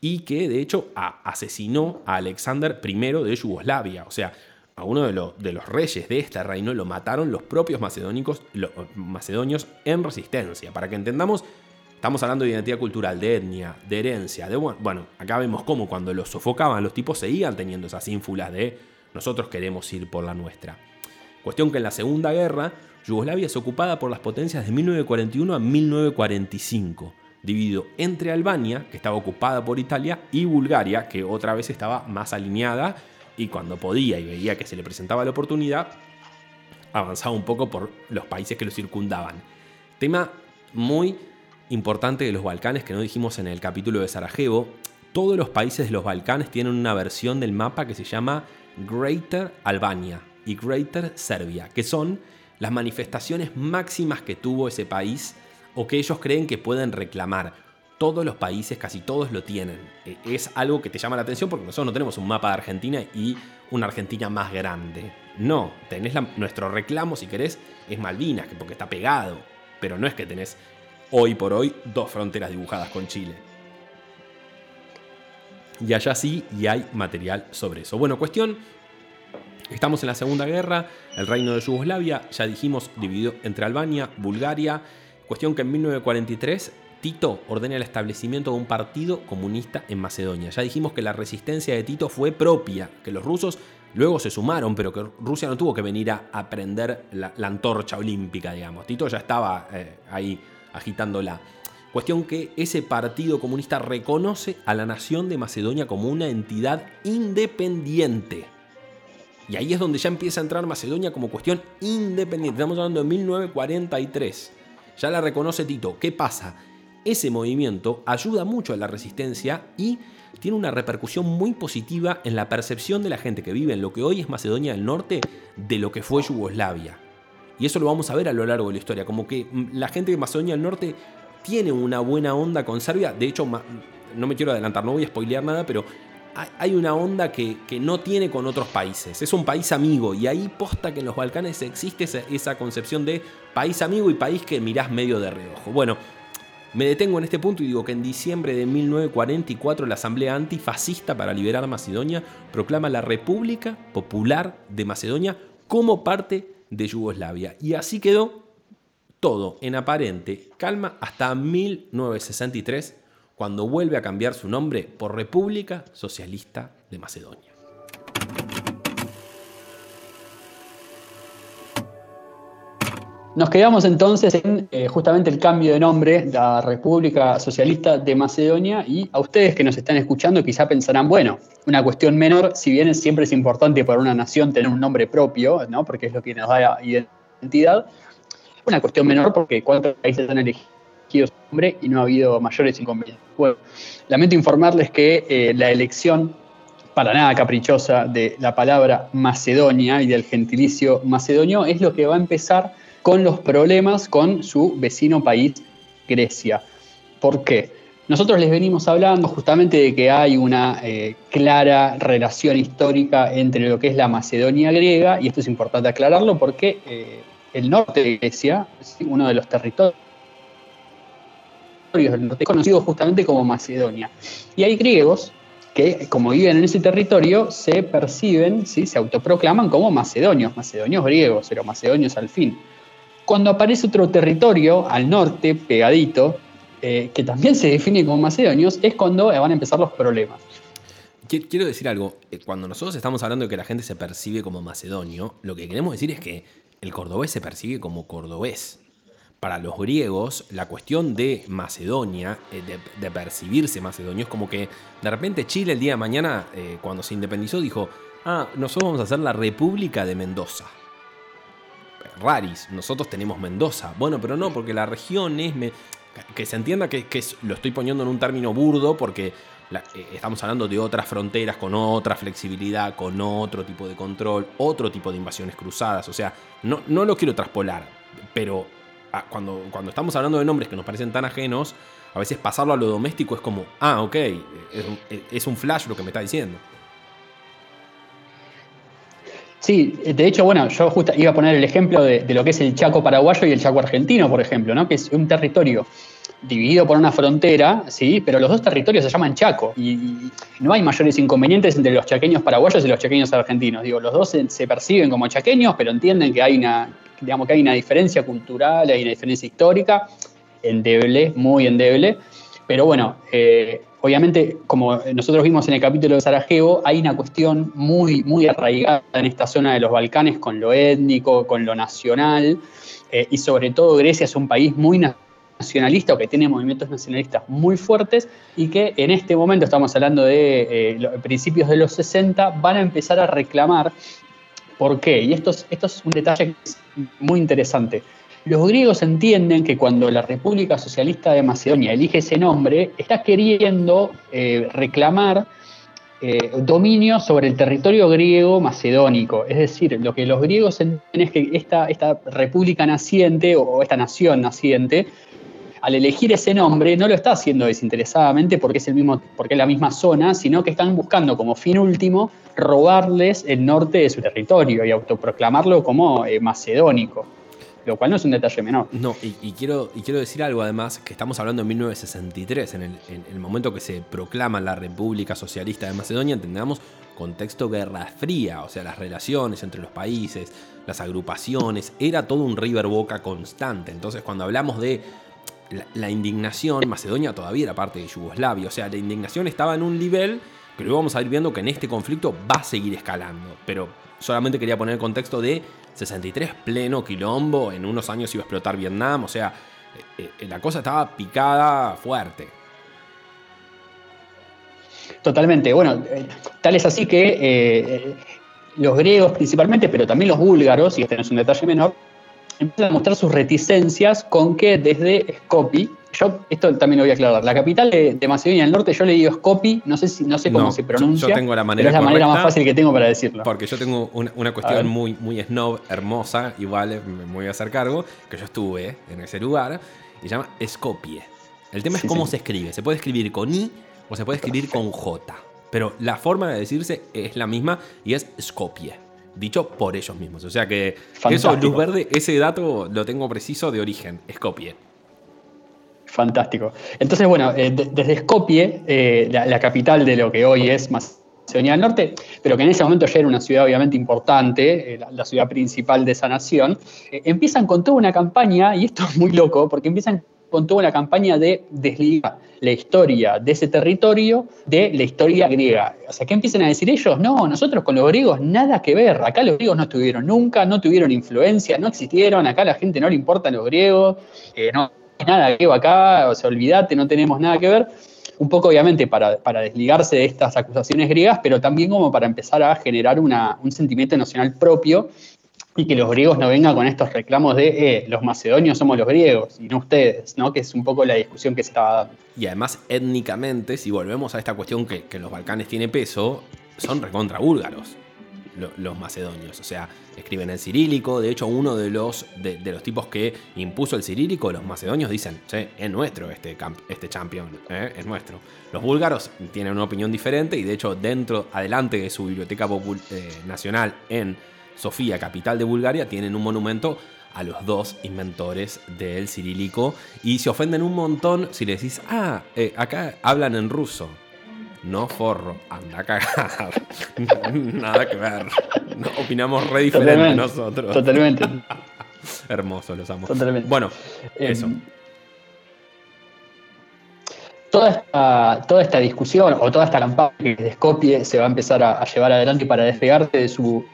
y que de hecho asesinó a Alexander I de Yugoslavia. O sea, a uno de, los reyes de este reino lo mataron los propios macedonios en resistencia. Para que entendamos, estamos hablando de identidad cultural, de etnia, de herencia. Bueno, acá vemos cómo cuando los sofocaban los tipos seguían teniendo esas ínfulas de nosotros queremos ir por la nuestra. Cuestión que en la Segunda Guerra, Yugoslavia es ocupada por las potencias de 1941 a 1945 dividido entre Albania, que estaba ocupada por Italia, y Bulgaria, que otra vez estaba más alineada y cuando podía y veía que se le presentaba la oportunidad, avanzaba un poco por los países que lo circundaban. Tema muy importante de los Balcanes que no dijimos en el capítulo de Sarajevo. Todos los países de los Balcanes tienen una versión del mapa que se llama Greater Albania y Greater Serbia, que son las manifestaciones máximas que tuvo ese país o que ellos creen que pueden reclamar. Todos los países, casi todos lo tienen. E, es algo que te llama la atención porque nosotros no tenemos un mapa de Argentina y una Argentina más grande. No, tenés nuestro reclamo, si querés, es Malvinas, porque está pegado. Pero no es que tenés hoy por hoy dos fronteras dibujadas con Chile. Y allá sí, y hay material sobre eso. Bueno, cuestión, estamos en la Segunda Guerra, el reino de Yugoslavia, ya dijimos, dividido entre Albania, Bulgaria, Cuestión que en 1943 Tito ordena el establecimiento de un partido comunista en Macedonia. Ya dijimos que la resistencia de Tito fue propia, que los rusos luego se sumaron, pero que Rusia no tuvo que venir a aprender la, antorcha olímpica, digamos. Tito ya estaba eh, ahí agitándola. Cuestión que ese partido comunista reconoce a la nación de Macedonia como una entidad independiente. Y ahí es donde ya empieza a entrar Macedonia como cuestión independiente. Estamos hablando de 1943 ya la reconoce Tito. ¿Qué pasa? Ese movimiento ayuda mucho a la resistencia y tiene una repercusión muy positiva en la percepción de la gente que vive en lo que hoy es Macedonia del Norte de lo que fue Yugoslavia. Y eso lo vamos a ver a lo largo de la historia, como que mm, la gente de Macedonia del Norte tiene una buena onda con Serbia, de hecho no me quiero adelantar, no voy a spoilear nada, pero hay una onda que, no tiene con otros países. Es un país amigo y ahí posta que en los Balcanes existe esa, concepción de país amigo y país que mirás medio de reojo. Bueno, me detengo en este punto y digo que en diciembre de 1944 la Asamblea Antifascista para Liberar Macedonia proclama la República Popular de Macedonia como parte de Yugoslavia. Y así quedó todo en aparente calma hasta 1963 cuando vuelve a cambiar su nombre por República Socialista de Macedonia. Nos quedamos entonces en eh, justamente el cambio de nombre la República Socialista de Macedonia y a ustedes que nos están escuchando quizá pensarán, bueno, una cuestión menor, si bien siempre es importante para una nación tener un nombre propio, ¿no? porque es lo que nos da identidad, una cuestión menor porque cuántos países han elegido hombre y no ha habido mayores inconvenientes. Bueno, lamento informarles que eh, la elección para nada caprichosa de la palabra Macedonia y del gentilicio macedonio es lo que va a empezar con los problemas con su vecino país, Grecia. ¿Por qué? Nosotros les venimos hablando justamente de que hay una eh, clara relación histórica entre lo que es la Macedonia griega, y esto es importante aclararlo porque eh, el norte de Grecia, uno de los territorios es conocido justamente como Macedonia. Y hay griegos que, como viven en ese territorio, se perciben, ¿sí? se autoproclaman como macedonios, macedonios griegos, pero macedonios al fin. Cuando aparece otro territorio al norte, pegadito, eh, que también se define como macedonios, es cuando van a empezar los problemas. Quiero decir algo, eh, cuando nosotros estamos hablando de que la gente se percibe como macedonio, lo que queremos decir es que el cordobés se percibe como cordobés para los griegos, la cuestión de Macedonia, eh, de, percibirse macedonio, es como que de repente Chile el día de mañana, eh, cuando se independizó, dijo, ah, nosotros vamos a hacer la República de Mendoza. Raris, nosotros tenemos Mendoza. Bueno, pero no, porque la región es... que se entienda que, lo estoy poniendo en un término burdo porque eh, estamos hablando de otras fronteras con otra flexibilidad, con otro tipo de control, otro tipo de invasiones cruzadas. O sea, no, no lo quiero traspolar, pero cuando, cuando estamos hablando de nombres que nos parecen tan ajenos, a veces pasarlo a lo doméstico es como, ah, ok, es un, flash lo que me está diciendo. Sí, de hecho, bueno, yo justo iba a poner el ejemplo de, lo que es el Chaco paraguayo y el Chaco argentino, por ejemplo, ¿no? que es un territorio dividido por una frontera, ¿sí? pero los dos territorios se llaman Chaco y, no hay mayores inconvenientes entre los chaqueños paraguayos y los chaqueños argentinos. Digo, los dos se, perciben como chaqueños, pero entienden que hay una, digamos, que hay una diferencia cultural, hay una diferencia histórica, endeble, muy endeble. Pero bueno, eh, obviamente, como nosotros vimos en el capítulo de Sarajevo, hay una cuestión muy, muy arraigada en esta zona de los Balcanes con lo étnico, con lo nacional, eh, y sobre todo Grecia es un país muy nacionalista o que tiene movimientos nacionalistas muy fuertes y que en este momento, estamos hablando de eh, principios de los 60, van a empezar a reclamar por qué. Y esto es, esto es un detalle muy interesante. Los griegos entienden que cuando la República Socialista de Macedonia elige ese nombre, está queriendo eh, reclamar eh, dominio sobre el territorio griego macedónico. Es decir, lo que los griegos entienden es que esta, república naciente o esta nación naciente, al elegir ese nombre, no lo está haciendo desinteresadamente porque es, el mismo, porque es la misma zona, sino que están buscando como fin último robarles el norte de su territorio y autoproclamarlo como eh, macedónico lo cual no es un detalle menor. No, y, quiero, y quiero decir algo además, que estamos hablando en 1963, en el, momento que se proclama la República Socialista de Macedonia, entendamos contexto Guerra Fría, o sea, las relaciones entre los países, las agrupaciones, era todo un river boca constante. Entonces, cuando hablamos de la, indignación, Macedonia todavía era parte de Yugoslavia, o sea, la indignación estaba en un nivel que luego vamos a ir viendo que en este conflicto va a seguir escalando. Pero solamente quería poner el contexto de 63 pleno quilombo, en unos años iba a explotar Vietnam, o sea, eh, eh, la cosa estaba picada fuerte. Totalmente, bueno, eh, tal es así que los griegos principalmente, pero también los búlgaros, y este no es un detalle menor, empiezan a mostrar sus reticencias con que desde Skopje, yo esto también lo voy a aclarar, la capital de, Macedonia del Norte yo le digo Skopje, no sé, si, no sé cómo se pronuncia, yo tengo la manera pero es la manera más fácil que tengo para decirlo. Porque yo tengo una, cuestión muy, muy snob, hermosa, igual me voy a hacer cargo, que yo estuve en ese lugar, y se llama Skopje. El tema es cómo se escribe, se puede escribir con I o se puede escribir con J, pero la forma de decirse es la misma y es Skopje dicho por ellos mismos. O sea que eso, Luz Verde, ese dato lo tengo preciso de origen, Skopje. Fantástico. Entonces, bueno, eh, desde Skopje, eh, la, capital de lo que hoy es Macedonia del Norte, pero que en ese momento ya era una ciudad obviamente importante, eh, la, ciudad principal de esa nación, empiezan con toda una campaña, y esto es muy loco, porque empiezan con toda una campaña de desligar la historia de ese territorio de la historia griega. O sea, ¿qué empiezan a decir ellos? No, nosotros con los griegos nada que ver. Acá los griegos no estuvieron nunca, no tuvieron influencia, no existieron. Acá la gente no le importan los griegos, no nada griego acá, o sea, olvídate, no tenemos nada que ver. Un poco, obviamente, para, desligarse de estas acusaciones griegas, pero también como para empezar a generar un sentimiento nacional propio y que los griegos no vengan con estos reclamos de eh, los macedonios somos los griegos y no ustedes, ¿no? Que es un poco la discusión que se estaba dando. Y además, étnicamente, si volvemos a esta cuestión que, que los Balcanes tiene peso, son recontra búlgaros los macedonios. O sea, escriben en cirílico. De hecho, uno de los, de, los tipos que impuso el cirílico, los macedonios dicen, sí, es nuestro este, este champion, ¿eh? es nuestro. Los búlgaros tienen una opinión diferente y de hecho, dentro, adelante de su biblioteca eh, nacional en Sofía, capital de Bulgaria, tienen un monumento a los dos inventores del cirílico y se ofenden un montón si le decís, ah, eh, acá hablan en ruso. No forro, anda a cagar. Nada que ver. opinamos re diferente nosotros. Totalmente. Hermoso, los amo. Totalmente. Bueno, em, eso. Toda esta, toda esta discusión o toda esta campaña que desde Skopje se va a empezar a, a llevar adelante para despegarse de su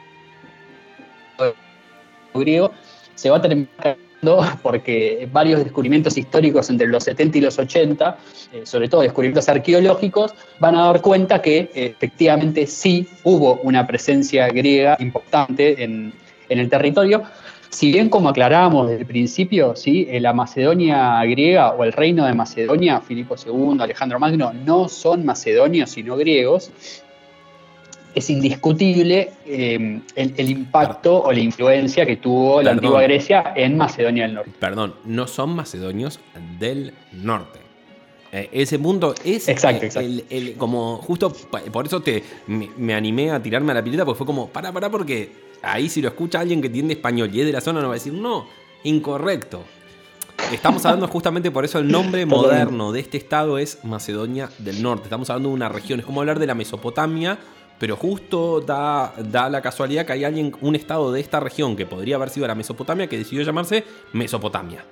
griego, se va a terminar porque varios descubrimientos históricos entre los 70 y los 80, eh, sobre todo descubrimientos arqueológicos, van a dar cuenta que efectivamente sí hubo una presencia griega importante en, el territorio. Si bien, como aclarábamos desde el principio, ¿sí? Eh, la Macedonia griega o el reino de Macedonia, Filipo II, Alejandro Magno, no son macedonios, sino griegos, es indiscutible eh, el, impacto o la influencia que tuvo la antigua Grecia en Macedonia del Norte. Perdón, no son macedonios del norte. Eh, ese mundo es exacto, el, como justo por eso te me, animé a tirarme a la pileta porque fue como para para porque ahí si lo escucha alguien que entiende español y es de la zona no va a decir no incorrecto estamos hablando justamente por eso el nombre moderno de este estado es Macedonia del Norte. Estamos hablando de una región, es como hablar de la Mesopotamia, pero justo da, da la casualidad que hay alguien, un estado de esta región que podría haber sido la Mesopotamia, que decidió llamarse Mesopotamia.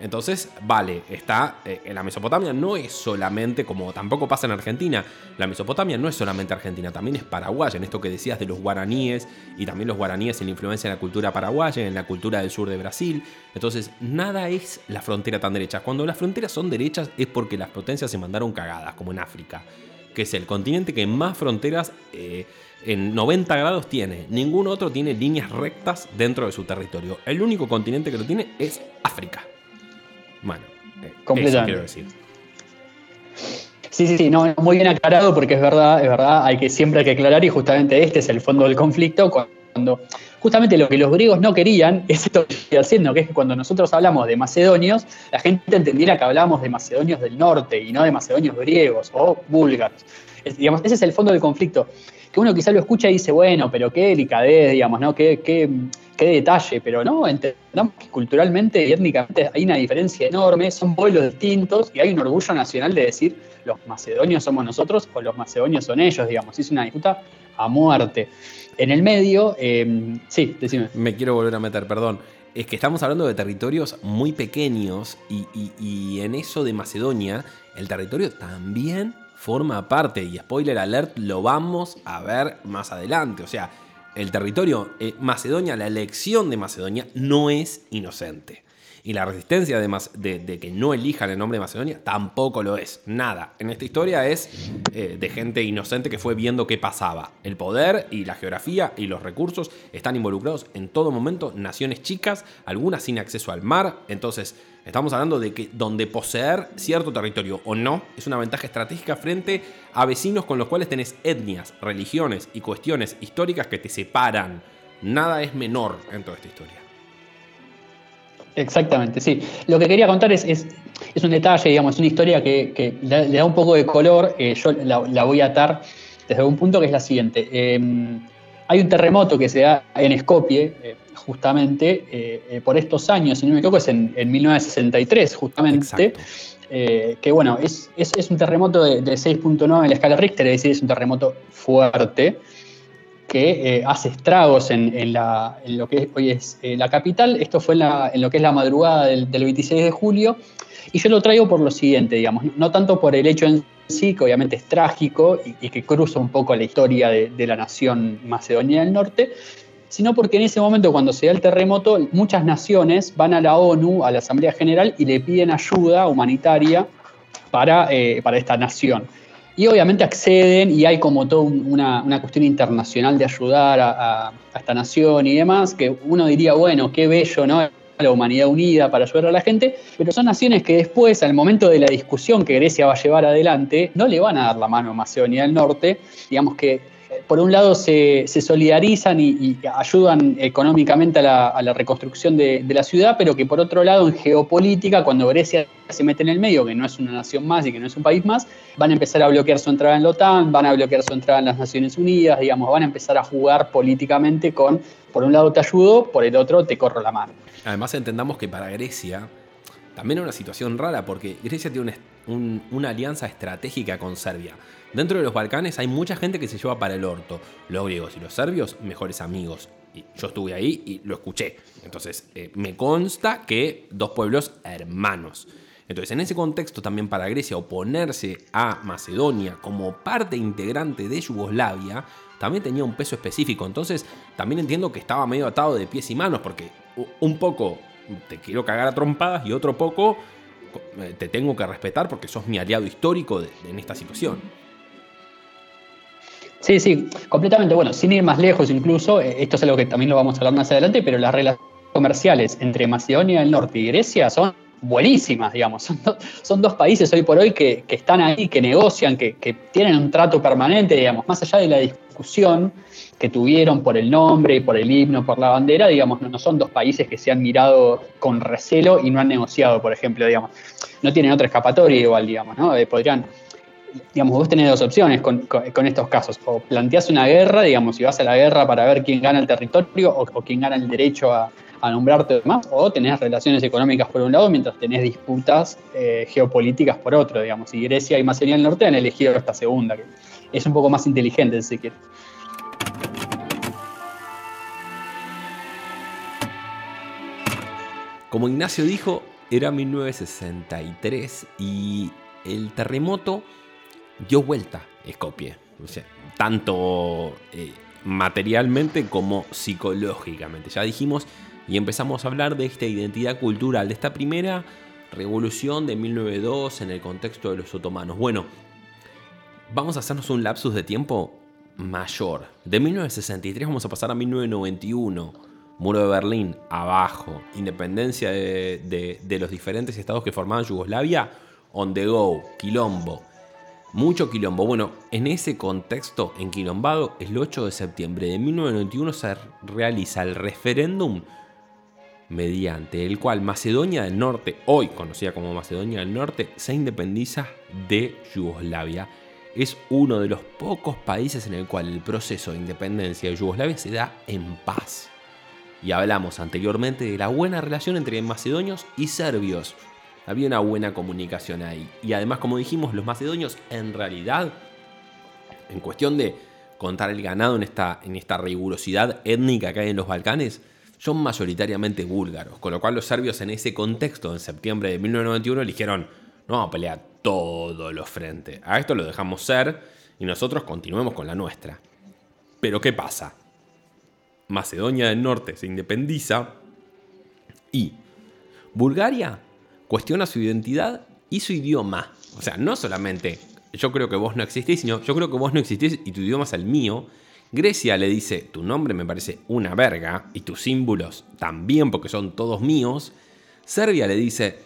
Entonces, vale, está eh, la Mesopotamia no es solamente como tampoco pasa en Argentina. La Mesopotamia no es solamente Argentina, también es paraguaya, en esto que decías de los guaraníes y también los guaraníes en la influencia en la cultura paraguaya, en la cultura del sur de Brasil. Entonces, nada es la frontera tan derecha. Cuando las fronteras son derechas es porque las potencias se mandaron cagadas, como en África, que es el continente que más fronteras eh, en 90 grados tiene. Ningún otro tiene líneas rectas dentro de su territorio. El único continente que lo tiene es África. Bueno, eh, eso quiero decir. Sí, sí, sí, no, muy bien aclarado porque es verdad, es verdad, hay que siempre hay que aclarar y justamente este es el fondo del conflicto cuando justamente lo que los griegos no querían es esto que estoy haciendo, que es que cuando nosotros hablamos de macedonios, la gente entendiera que hablábamos de macedonios del norte y no de macedonios griegos o búlgaros. digamos, ese es el fondo del conflicto. Que uno quizá lo escucha y dice, bueno, pero qué delicadez, digamos, ¿no? Qué, qué, qué detalle, pero no, entendamos que culturalmente y étnicamente hay una diferencia enorme, son pueblos distintos y hay un orgullo nacional de decir los macedonios somos nosotros o los macedonios son ellos, digamos, es una disputa a muerte. En el medio, em, sí, decime. Me quiero volver a meter, perdón. Es que estamos hablando de territorios muy pequeños y, en eso de Macedonia, el territorio también forma parte, y spoiler alert, lo vamos a ver más adelante. O sea, el territorio eh, Macedonia, la elección de Macedonia no es inocente. Y la resistencia de, de, que no elijan el nombre de Macedonia tampoco lo es. Nada. En esta historia es eh, de gente inocente que fue viendo qué pasaba. El poder y la geografía y los recursos están involucrados en todo momento. Naciones chicas, algunas sin acceso al mar. Entonces, Estamos hablando de que donde poseer cierto territorio o no es una ventaja estratégica frente a vecinos con los cuales tenés etnias, religiones y cuestiones históricas que te separan. Nada es menor en toda esta historia. Exactamente, sí. Lo que quería contar es, es, un detalle, digamos, una historia que, le da un poco de color. Eh, yo la, voy a atar desde un punto que es la siguiente. Em, hay un terremoto que se da en Skopje, eh, justamente eh, por estos años, si no me equivoco, es en, 1963, justamente. que bueno, es, es, un terremoto de, 6.9 en la escala Richter, es decir, es un terremoto fuerte que hace estragos en, lo que hoy es la capital. Esto fue en, lo que es la madrugada del, 26 de julio. Y yo lo traigo por lo siguiente, digamos, no tanto por el hecho en sí, que obviamente es trágico y, que cruza un poco la historia de, la nación macedonia del norte, sino porque en ese momento, cuando se da el terremoto, muchas naciones van a la ONU, a la Asamblea General, y le piden ayuda humanitaria para, eh, para esta nación. Y obviamente acceden y hay como toda una, cuestión internacional de ayudar a, a, esta nación y demás, que uno diría, bueno, qué bello, ¿no? la humanidad unida para ayudar a la gente, pero son naciones que después, al momento de la discusión que Grecia va a llevar adelante, no le van a dar la mano a Macedonia del Norte, digamos que por un lado se, solidarizan y, ayudan económicamente a la, reconstrucción de, la ciudad, pero que por otro lado en geopolítica, cuando Grecia se mete en el medio, que no es una nación más y que no es un país más, van a empezar a bloquear su entrada en la OTAN, van a bloquear su entrada en las Naciones Unidas, digamos, van a empezar a jugar políticamente con, por un lado te ayudo, por el otro te corro la mano. Además entendamos que para Grecia también es una situación rara porque Grecia tiene una, alianza estratégica con Serbia. Dentro de los Balcanes hay mucha gente que se lleva para el orto. Los griegos y los serbios, mejores amigos. Y yo estuve ahí y lo escuché. Entonces, eh, me consta que dos pueblos hermanos. Entonces, en ese contexto también para Grecia oponerse a Macedonia como parte integrante de Yugoslavia también tenía un peso específico. Entonces, también entiendo que estaba medio atado de pies y manos porque un poco te quiero cagar a trompadas y otro poco eh, te tengo que respetar porque sos mi aliado histórico en esta situación. Sí, sí, completamente. Bueno, sin ir más lejos incluso, eh, esto es algo que también lo vamos a hablar más adelante, pero las relaciones comerciales entre Macedonia del Norte y Grecia son buenísimas, digamos. Son, dos países hoy por hoy que, están ahí, que negocian, que, que, tienen un trato permanente, digamos, más allá de la discusión que tuvieron por el nombre, por el himno, por la bandera, digamos, no, son dos países que se han mirado con recelo y no han negociado, por ejemplo, digamos. No tienen otra escapatoria igual, digamos, ¿no? Eh, podrían, digamos, vos tenés dos opciones con, estos casos. O planteás una guerra, digamos, si vas a la guerra para ver quién gana el territorio o, quién gana el derecho a, a nombrarte más, o tenés relaciones económicas por un lado, mientras tenés disputas eh, geopolíticas por otro, digamos. Y Grecia y Macedonia del Norte han elegido esta segunda, que es un poco más inteligente, si quieres. Como Ignacio dijo, era 1963 y el terremoto dio vuelta Skopje. O sea, tanto eh, materialmente como psicológicamente. Ya dijimos y empezamos a hablar de esta identidad cultural, de esta primera revolución de 1902 en el contexto de los otomanos. Bueno, vamos a hacernos un lapsus de tiempo mayor. De 1963 vamos a pasar a 1991. Muro de Berlín, abajo. Independencia de, de los diferentes estados que formaban Yugoslavia, on the go, quilombo. Mucho quilombo. Bueno, en ese contexto en quilombado, el 8 de septiembre de 1991 se realiza el referéndum mediante el cual Macedonia del Norte, hoy conocida como Macedonia del Norte, se independiza de Yugoslavia. Es uno de los pocos países en el cual el proceso de independencia de Yugoslavia se da en paz. Y hablamos anteriormente de la buena relación entre macedonios y serbios había una buena comunicación ahí. Y además, como dijimos, los macedonios en realidad, en cuestión de contar el ganado en esta, en esta rigurosidad étnica que hay en los Balcanes, son mayoritariamente búlgaros, con lo cual los serbios en ese contexto, en septiembre de 1991, eligieron, no vamos a pelear todos los frentes, a esto lo dejamos ser y nosotros continuemos con la nuestra. Pero ¿qué pasa? Macedonia del Norte se independiza y Bulgaria cuestiona su identidad y su idioma. O sea, no solamente yo creo que vos no existís, sino yo creo que vos no existís y tu idioma es el mío. Grecia le dice, tu nombre me parece una verga y tus símbolos también porque son todos míos. Serbia le dice,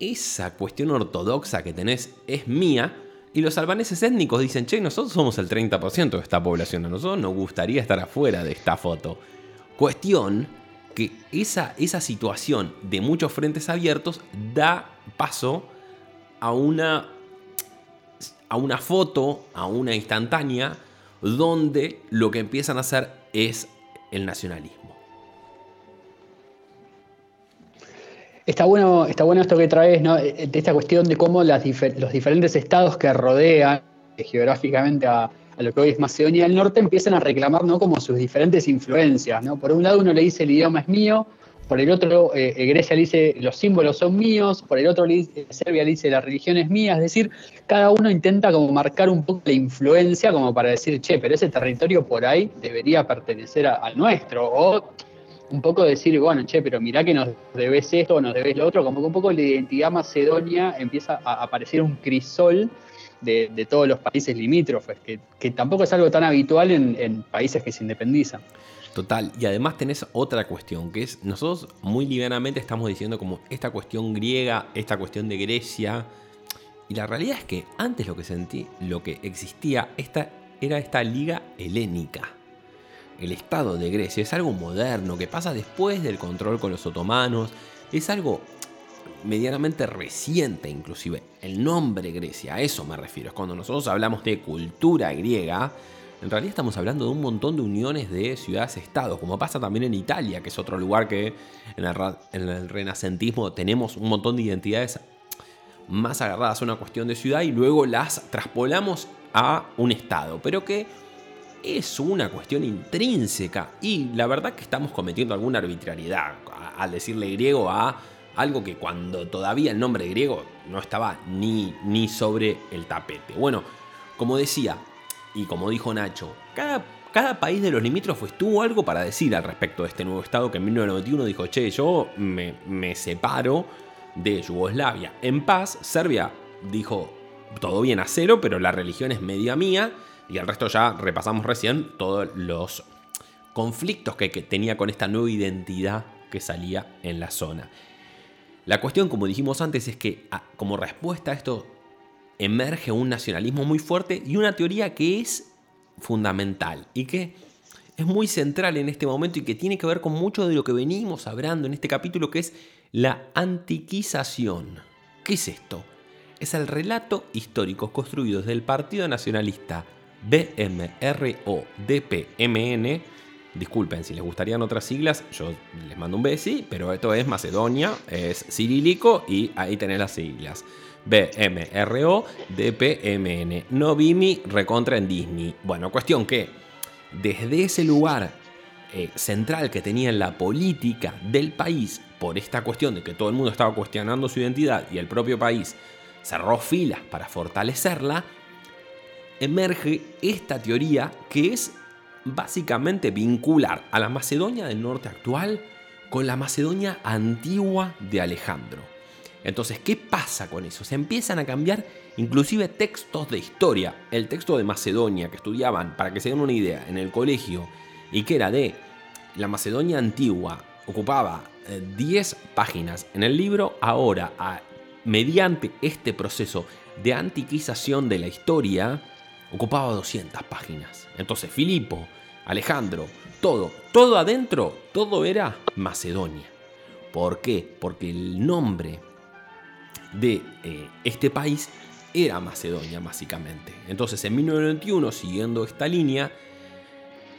esa cuestión ortodoxa que tenés es mía. Y los albaneses étnicos dicen, che, nosotros somos el 30% de esta población, a nosotros nos gustaría estar afuera de esta foto. Cuestión que esa, esa situación de muchos frentes abiertos da paso a una, a una foto, a una instantánea, donde lo que empiezan a hacer es el nacionalismo. Está bueno, está bueno esto que traes, ¿no? de esta cuestión de cómo los diferentes estados que rodean geográficamente a, a lo que hoy es Macedonia del Norte, empiezan a reclamar ¿no? como sus diferentes influencias. ¿no? Por un lado uno le dice el idioma es mío, por el otro eh, eh, Grecia le dice los símbolos son míos, por el otro Serbia le dice la religión es mía, es decir, cada uno intenta como marcar un poco la influencia como para decir, che, pero ese territorio por ahí debería pertenecer al nuestro, o un poco decir, bueno, che, pero mirá que nos debes esto, nos debes lo otro, como que un poco la identidad macedonia empieza a aparecer un crisol de, todos los países limítrofes, que, tampoco es algo tan habitual en, países que se independizan. Total, y además tenés otra cuestión, que es, nosotros muy livianamente estamos diciendo como esta cuestión griega, esta cuestión de Grecia, y la realidad es que antes lo que sentí, lo que existía, esta, era esta liga helénica. El Estado de Grecia es algo moderno, que pasa después del control con los otomanos, es algo medianamente reciente inclusive. El nombre Grecia, a eso me refiero. Es cuando nosotros hablamos de cultura griega, en realidad estamos hablando de un montón de uniones de ciudades-estados, como pasa también en Italia, que es otro lugar que en el, renacentismo tenemos un montón de identidades más agarradas a una cuestión de ciudad y luego las traspolamos a un estado, pero que es una cuestión intrínseca y la verdad que estamos cometiendo alguna arbitrariedad al decirle griego a algo que cuando todavía el nombre griego no estaba ni, ni sobre el tapete. Bueno, como decía, y como dijo Nacho, cada, cada país de los limítrofes tuvo algo para decir al respecto de este nuevo Estado que en 1991 dijo, che, yo me, me separo de Yugoslavia. En paz, Serbia dijo, todo bien a cero, pero la religión es media mía. Y el resto ya repasamos recién todos los conflictos que, que tenía con esta nueva identidad que salía en la zona. La cuestión, como dijimos antes, es que ah, como respuesta a esto emerge un nacionalismo muy fuerte y una teoría que es fundamental y que es muy central en este momento y que tiene que ver con mucho de lo que venimos hablando en este capítulo, que es la antiquización. ¿Qué es esto? Es el relato histórico construido desde el Partido Nacionalista BMRO-DPMN Disculpen, si les gustarían otras siglas, yo les mando un besi, pero esto es Macedonia, es cirílico y ahí tenés las siglas. BMRO, DPMN. No Vimi, recontra en Disney. Bueno, cuestión que desde ese lugar eh, central que tenía en la política del país, por esta cuestión de que todo el mundo estaba cuestionando su identidad y el propio país cerró filas para fortalecerla, emerge esta teoría que es básicamente vincular a la Macedonia del Norte actual con la Macedonia antigua de Alejandro. Entonces, ¿qué pasa con eso? Se empiezan a cambiar inclusive textos de historia. El texto de Macedonia que estudiaban, para que se den una idea, en el colegio, y que era de la Macedonia antigua, ocupaba 10 eh, páginas en el libro, ahora, mediante este proceso de antiquización de la historia, ocupaba 200 páginas. Entonces, Filipo, Alejandro, todo, todo adentro, todo era Macedonia. ¿Por qué? Porque el nombre de eh, este país era Macedonia, básicamente. Entonces, en 1991, siguiendo esta línea,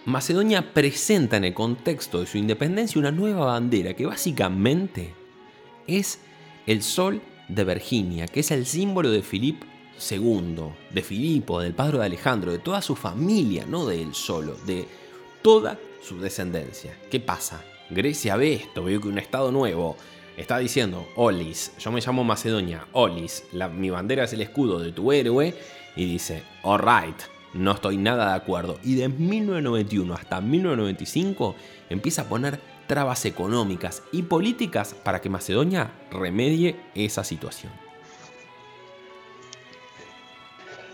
Macedonia presenta en el contexto de su independencia una nueva bandera que básicamente es el sol de Virginia, que es el símbolo de Filipo De Filipo, del padre de Alejandro, de toda su familia, no de él solo, de toda su descendencia. ¿Qué pasa? Grecia ve esto, ve que un estado nuevo está diciendo, Olis, yo me llamo Macedonia, Olis, mi bandera es el escudo de tu héroe, y dice, alright, no estoy nada de acuerdo. Y de 1991 hasta 1995 empieza a poner trabas económicas y políticas para que Macedonia remedie esa situación.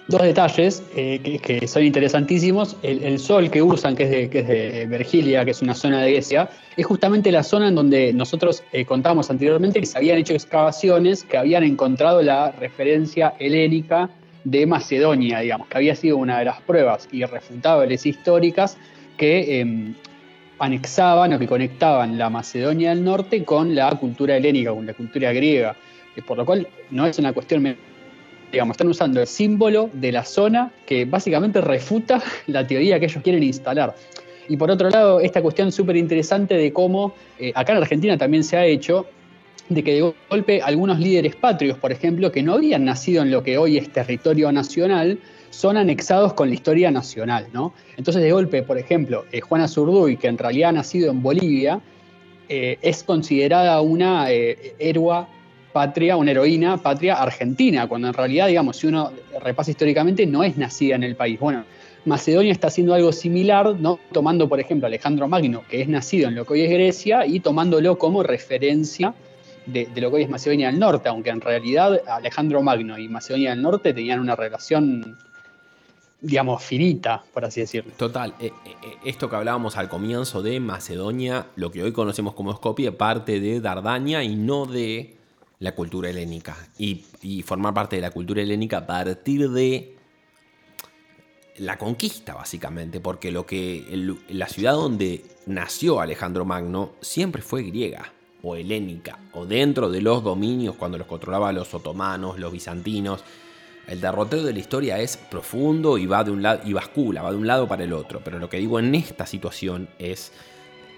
Dos detalles eh, que, son interesantísimos. El, sol que usan, que es, de, que es de que es una zona de Grecia, es justamente la zona en donde nosotros eh, contamos anteriormente que se habían hecho excavaciones que habían encontrado la referencia helénica de Macedonia, digamos, que había sido una de las pruebas irrefutables históricas que em, anexaban o que conectaban la Macedonia del Norte con la cultura helénica, con la cultura griega, eh, por lo cual no es una cuestión digamos, están usando el símbolo de la zona que básicamente refuta la teoría que ellos quieren instalar. Y por otro lado, esta cuestión súper interesante de cómo eh, acá en Argentina también se ha hecho, de que de golpe algunos líderes patrios, por ejemplo, que no habían nacido en lo que hoy es territorio nacional, son anexados con la historia nacional, ¿no? Entonces, de golpe, por ejemplo, eh, Juana Zurduy, que en realidad ha nacido en Bolivia, eh, es considerada una héroe patria, una heroína patria argentina, cuando en realidad, digamos, si uno repasa históricamente, no es nacida en el país. Bueno, Macedonia está haciendo algo similar, ¿no? tomando, por ejemplo, Alejandro Magno, que es nacido en lo que hoy es Grecia, y tomándolo como referencia de, lo que hoy es Macedonia del Norte, aunque en realidad Alejandro Magno y Macedonia del Norte tenían una relación, digamos, finita, por así decirlo. Total, eh, eh, eh, esto que hablábamos al comienzo de Macedonia, lo que hoy conocemos como Skopje, parte de Dardania y no de la cultura helénica y, formar parte de la cultura helénica a partir de la conquista, básicamente, porque lo que la ciudad donde nació Alejandro Magno siempre fue griega o helénica, o dentro de los dominios cuando los controlaban los otomanos, los bizantinos. El derrotero de la historia es profundo y va de un lado y bascula, va de un lado para el otro. Pero lo que digo en esta situación es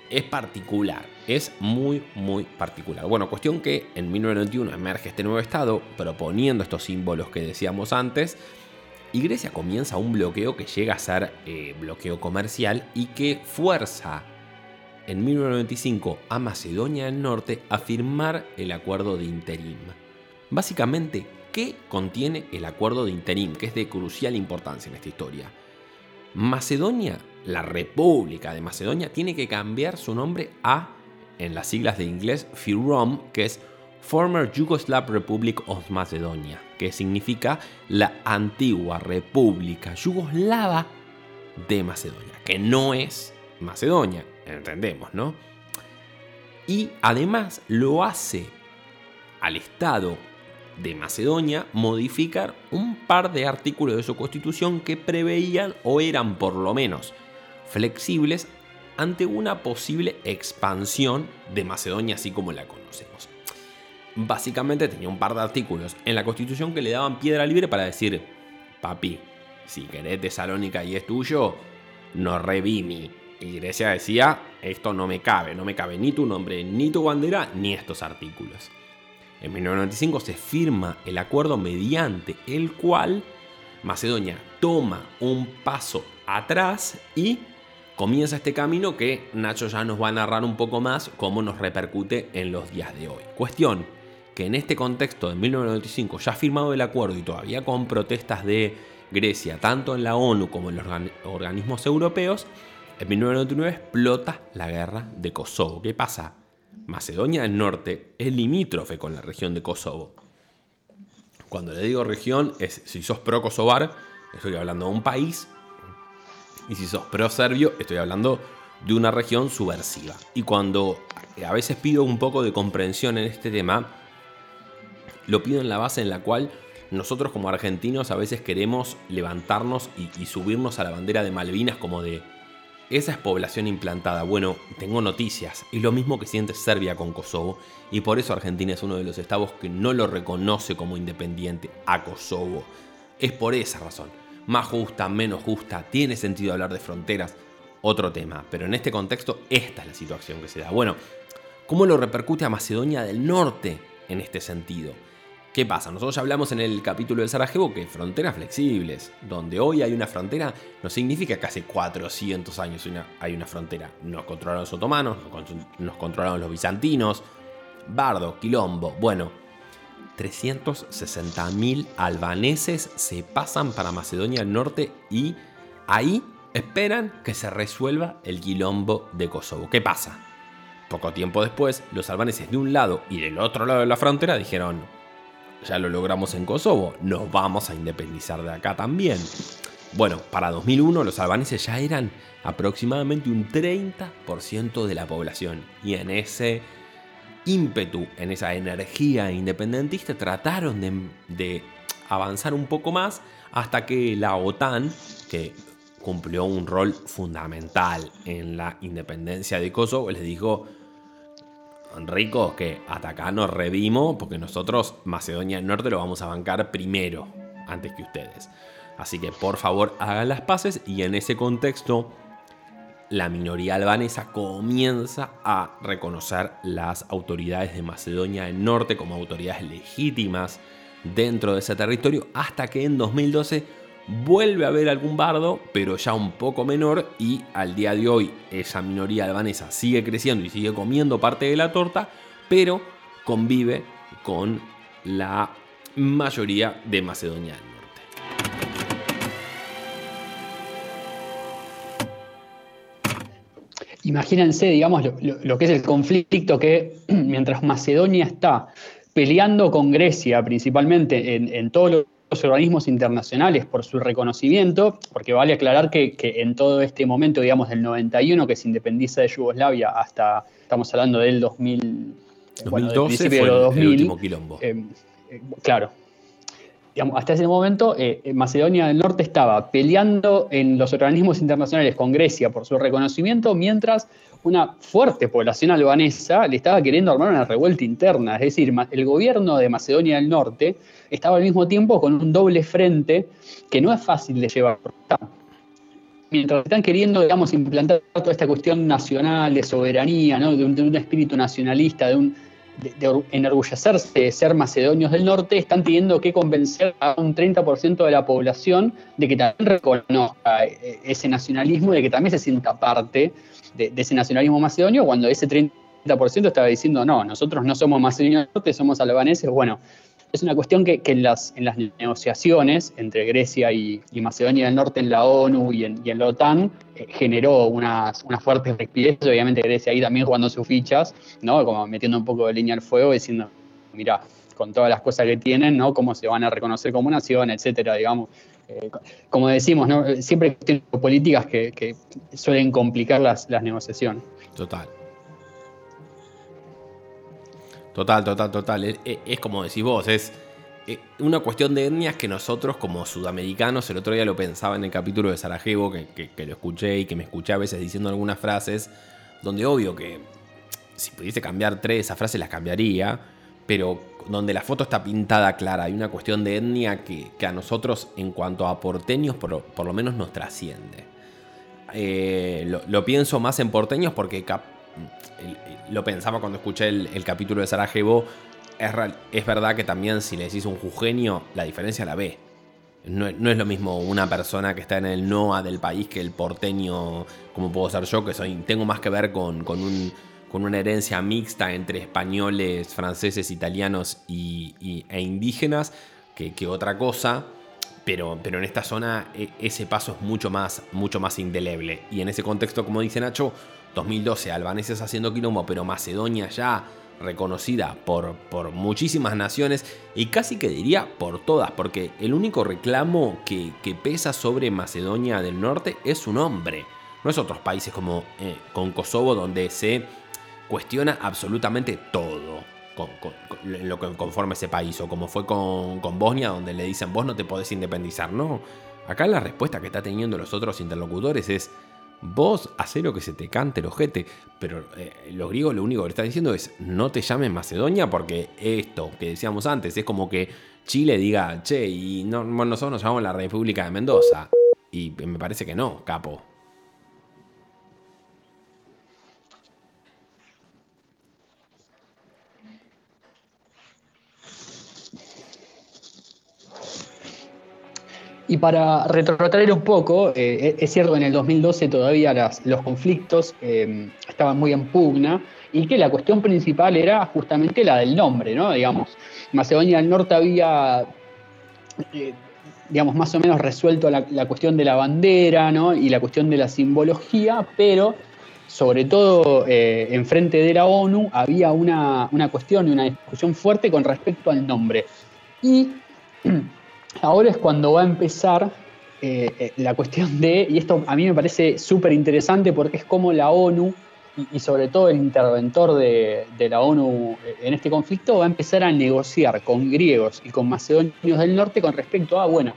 es particular, es muy, muy particular. Bueno, cuestión que en 1991 emerge este nuevo estado proponiendo estos símbolos que decíamos antes, y Grecia comienza un bloqueo que llega a ser eh, bloqueo comercial y que fuerza en 1995 a Macedonia del Norte a firmar el acuerdo de interim. Básicamente, ¿qué contiene el acuerdo de interim? Que es de crucial importancia en esta historia. Macedonia la República de Macedonia tiene que cambiar su nombre a, en las siglas de inglés, FIROM, que es Former Yugoslav Republic of Macedonia, que significa la antigua República Yugoslava de Macedonia, que no es Macedonia, entendemos, ¿no? Y además lo hace al Estado de Macedonia modificar un par de artículos de su constitución que preveían o eran por lo menos flexibles ante una posible expansión de Macedonia así como la conocemos. Básicamente tenía un par de artículos en la Constitución que le daban piedra libre para decir, papi, si querés Tesalónica y es tuyo, no revimi, Y Grecia decía, esto no me cabe, no me cabe ni tu nombre, ni tu bandera, ni estos artículos. En 1995 se firma el acuerdo mediante el cual Macedonia toma un paso atrás y comienza este camino que Nacho ya nos va a narrar un poco más cómo nos repercute en los días de hoy. Cuestión que en este contexto de 1995 ya firmado el acuerdo y todavía con protestas de Grecia, tanto en la ONU como en los organismos europeos, en 1999 explota la guerra de Kosovo. ¿Qué pasa? Macedonia del Norte es limítrofe con la región de Kosovo. Cuando le digo región, es si sos pro-kosovar, estoy hablando de un país. Y si sos pro-serbio, estoy hablando de una región subversiva. Y cuando a veces pido un poco de comprensión en este tema, lo pido en la base en la cual nosotros como argentinos a veces queremos levantarnos y, subirnos a la bandera de Malvinas como de esa es población implantada. Bueno, tengo noticias. Y lo mismo que siente Serbia con Kosovo. Y por eso Argentina es uno de los estados que no lo reconoce como independiente a Kosovo. Es por esa razón. Más justa, menos justa. Tiene sentido hablar de fronteras. Otro tema. Pero en este contexto, esta es la situación que se da. Bueno, ¿cómo lo repercute a Macedonia del Norte en este sentido? ¿Qué pasa? Nosotros ya hablamos en el capítulo de Sarajevo que fronteras flexibles, donde hoy hay una frontera, no significa que hace 400 años hay una frontera. Nos controlaron los otomanos, nos controlaron los bizantinos, Bardo, Quilombo. Bueno, 360.000 albaneses se pasan para Macedonia del Norte y ahí esperan que se resuelva el quilombo de Kosovo. ¿Qué pasa? Poco tiempo después, los albaneses de un lado y del otro lado de la frontera dijeron, ya lo logramos en Kosovo, nos vamos a independizar de acá también. Bueno, para 2001 los albaneses ya eran aproximadamente un 30% de la población y en ese ímpetu, en esa energía independentista trataron de, avanzar un poco más hasta que la OTAN, que cumplió un rol fundamental en la independencia de Kosovo, les dijo, ricos que hasta acá nos revimos porque nosotros Macedonia del Norte lo vamos a bancar primero, antes que ustedes. Así que por favor hagan las paces y en ese contexto la minoría albanesa comienza a reconocer las autoridades de Macedonia del Norte como autoridades legítimas dentro de ese territorio hasta que en 2012 vuelve a haber algún bardo, pero ya un poco menor, y al día de hoy esa minoría albanesa sigue creciendo y sigue comiendo parte de la torta, pero convive con la mayoría de Macedonia del Norte. Imagínense, digamos, lo, que es el conflicto que mientras Macedonia está peleando con Grecia principalmente en, en todos los organismos internacionales por su reconocimiento, porque vale aclarar que, en todo este momento, digamos, del 91 que se independiza de Yugoslavia hasta, estamos hablando del 2000, 2012 fue el, último quilombo. Eh, eh, hasta ese momento, eh, Macedonia del Norte estaba peleando en los organismos internacionales con Grecia por su reconocimiento, mientras una fuerte población albanesa le estaba queriendo armar una revuelta interna. Es decir, el gobierno de Macedonia del Norte estaba al mismo tiempo con un doble frente que no es fácil de llevar. Mientras están queriendo, digamos, implantar toda esta cuestión nacional, de soberanía, de, un, espíritu nacionalista, de, un, de, enorgullecerse de ser macedonios del norte, están teniendo que convencer a un 30% de la población de que también reconozca eh, ese nacionalismo y de que también se sienta parte de, ese nacionalismo macedonio, cuando ese 30% estaba diciendo, no, nosotros no somos macedonios del norte, somos albaneses. Bueno, es una cuestión que, en, las, en, las, negociaciones entre Grecia y, Macedonia del Norte en la ONU y en, la OTAN eh, generó unas, unas fuertes respires. Obviamente Grecia ahí también jugando sus fichas, ¿no? como metiendo un poco de línea al fuego, diciendo, mira, con todas las cosas que tienen, ¿no? cómo se van a reconocer como nación, etcétera, digamos. Eh, como decimos, ¿no? siempre hay políticas que, que suelen complicar las, las negociaciones. Total. Total, total, total. Es, como decís vos, es una cuestión de etnias que nosotros como sudamericanos, el otro día lo pensaba en el capítulo de Sarajevo, que, lo escuché y que me escuché a veces diciendo algunas frases, donde obvio que si pudiese cambiar tres, esas frases las cambiaría, pero donde la foto está pintada clara, hay una cuestión de etnia que, a nosotros en cuanto a porteños por, por lo menos nos trasciende. eh, lo, pienso más en porteños porque lo pensaba cuando escuché el, capítulo de Sarajevo. Es, es, verdad que también si le decís un jujeño, la diferencia la ve. No, es lo mismo una persona que está en el NOA del país que el porteño, como puedo ser yo, que soy, tengo más que ver con, un, con una herencia mixta entre españoles, franceses, italianos y, e indígenas que, que otra cosa. Pero, pero, en esta zona e, ese paso es mucho más, mucho más indeleble. Y en ese contexto, como dice Nacho, 2012, albaneses haciendo quilombo, pero Macedonia ya reconocida por, por muchísimas naciones y casi que diría por todas, porque el único reclamo que, pesa sobre Macedonia del Norte es su nombre. No es otros países como eh, con Kosovo donde se cuestiona absolutamente todo con, lo que conforma ese país, o como fue con, con Bosnia donde le dicen vos no te podés independizar. No, acá la respuesta que está teniendo los otros interlocutores es Vos hacé lo que se te cante el ojete, pero eh, los griegos lo único que le están diciendo es no te llames Macedonia porque esto que decíamos antes es como que Chile diga, che, y no, nosotros nos llamamos la República de Mendoza. Y me parece que no, capo. Y para retrotraer un poco, eh, es cierto que en el 2012 todavía los conflictos eh, estaban muy en pugna y que la cuestión principal era justamente la del nombre, ¿no? Digamos, Macedonia del Norte había, eh, digamos, más o menos resuelto la, cuestión de la bandera, ¿no? Y la cuestión de la simbología, pero sobre todo en frente de la ONU había una, una cuestión y una discusión fuerte con respecto al nombre. Y ahora es cuando va a empezar eh, eh, la cuestión de, y esto a mí me parece súper interesante porque es como la ONU y, sobre todo el interventor de, la ONU en este conflicto va a empezar a negociar con griegos y con macedonios del norte con respecto a, bueno,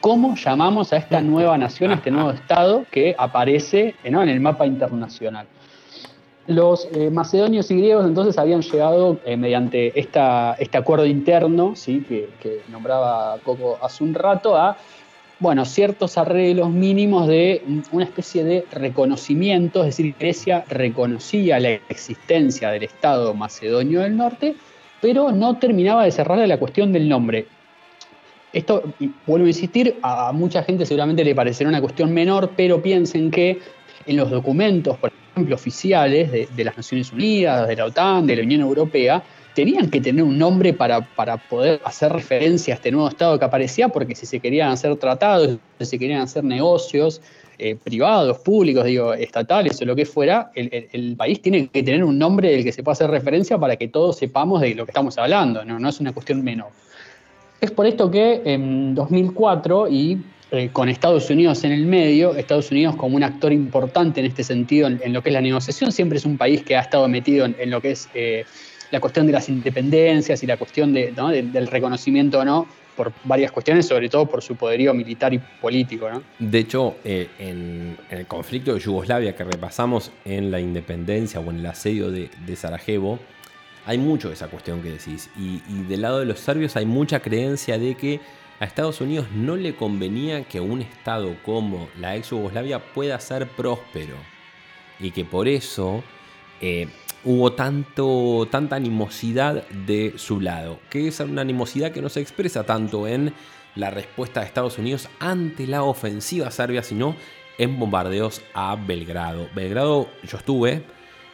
¿cómo llamamos a esta nueva nación, a este nuevo Estado que aparece en el mapa internacional? Los eh, macedonios y griegos entonces habían llegado eh, mediante este acuerdo interno, que, nombraba Coco hace un rato, a bueno, ciertos arreglos mínimos de una especie de reconocimiento, es decir, Grecia reconocía la existencia del Estado macedonio del norte, pero no terminaba de cerrar la cuestión del nombre. Esto, vuelvo a insistir, a mucha gente seguramente le parecerá una cuestión menor, pero piensen que en los documentos, por ejemplo, oficiales de, las Naciones Unidas, de la OTAN, de la Unión Europea, tenían que tener un nombre para, para, poder hacer referencia a este nuevo Estado que aparecía, porque si se querían hacer tratados, si se querían hacer negocios eh, privados, públicos, digo, estatales o lo que fuera, el, país tiene que tener un nombre del que se pueda hacer referencia para que todos sepamos de lo que estamos hablando, no, no es una cuestión menor. Es por esto que en 2004 y eh, con Estados Unidos en el medio, Estados Unidos como un actor importante en este sentido, en, lo que es la negociación, siempre es un país que ha estado metido en, lo que es eh, la cuestión de las independencias y la cuestión del reconocimiento o no, por varias cuestiones, sobre todo por su poderío militar y político. De hecho, eh, en, el conflicto de Yugoslavia que repasamos en la independencia o en el asedio de, Sarajevo, hay mucho de esa cuestión que decís. y del lado de los serbios hay mucha creencia de que a Estados Unidos no le convenía que un Estado como la ex Yugoslavia pueda ser próspero y que por eso eh, hubo tanto, tanta animosidad de su lado, que es una animosidad que no se expresa tanto en la respuesta de Estados Unidos ante la ofensiva serbia, sino en bombardeos a Belgrado. Belgrado yo estuve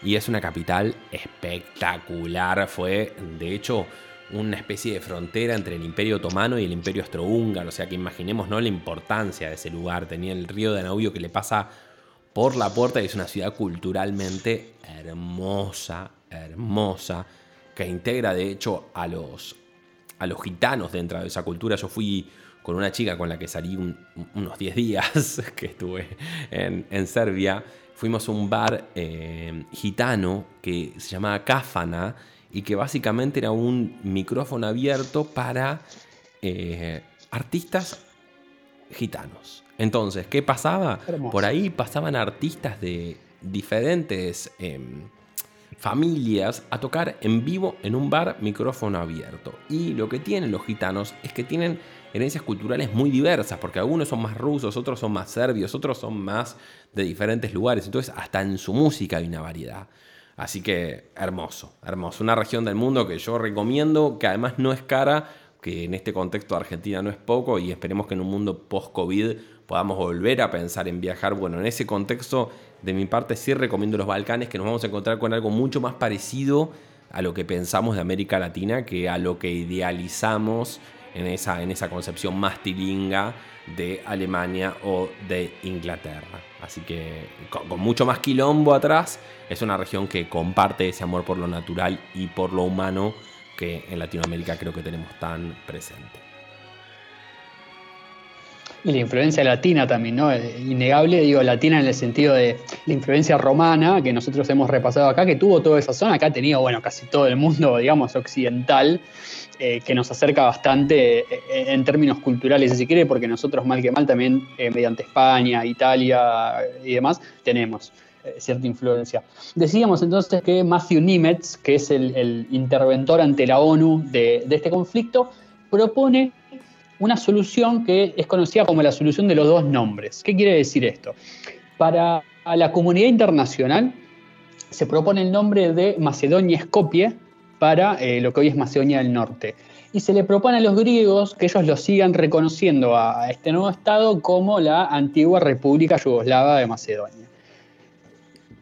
y es una capital espectacular, fue de hecho una especie de frontera entre el Imperio Otomano y el Imperio Austrohúngaro. O sea que imaginemos ¿no? la importancia de ese lugar. Tenía el río Danubio que le pasa por la puerta y es una ciudad culturalmente hermosa, hermosa, que integra de hecho a los, a los gitanos dentro de esa cultura. Yo fui con una chica con la que salí unos 10 días que estuve en, Serbia. Fuimos a un bar eh, gitano que se llamaba Cáfana y que básicamente era un micrófono abierto para eh, artistas gitanos. Entonces, ¿qué pasaba? Por ahí pasaban artistas de diferentes em, familias a tocar en vivo en un bar micrófono abierto. Y lo que tienen los gitanos es que tienen herencias culturales muy diversas, porque algunos son más rusos, otros son más serbios, otros son más de diferentes lugares. Entonces, hasta en su música hay una variedad. Así que hermoso, hermoso. Una región del mundo que yo recomiendo, que además no es cara, que en este contexto Argentina no es poco y esperemos que en un mundo post-COVID podamos volver a pensar en viajar. Bueno, en ese contexto, de mi parte sí recomiendo los Balcanes, que nos vamos a encontrar con algo mucho más parecido a lo que pensamos de América Latina que a lo que idealizamos en esa, en esa concepción más tilinga de Alemania o de Inglaterra. Así que con, mucho más quilombo atrás, es una región que comparte ese amor por lo natural y por lo humano que en Latinoamérica creo que tenemos tan presente. Y la influencia latina también, ¿no? Innegable, digo, latina en el sentido de la influencia romana que nosotros hemos repasado acá, que tuvo toda esa zona, acá ha tenido, bueno, casi todo el mundo, digamos, occidental, eh, que nos acerca bastante eh, en términos culturales, si quiere, porque nosotros mal que mal también, eh, mediante España, Italia y demás, tenemos cierta influencia. Decíamos entonces que Matthew Nimitz, que es el, interventor ante la ONU de este conflicto, propone una solución que es conocida como la solución de los dos nombres. ¿Qué quiere decir esto? Para la comunidad internacional se propone el nombre de Macedonia Escopie para eh, lo que hoy es Macedonia del Norte. Y se le propone a los griegos que ellos lo sigan reconociendo a este nuevo Estado como la antigua República Yugoslava de Macedonia.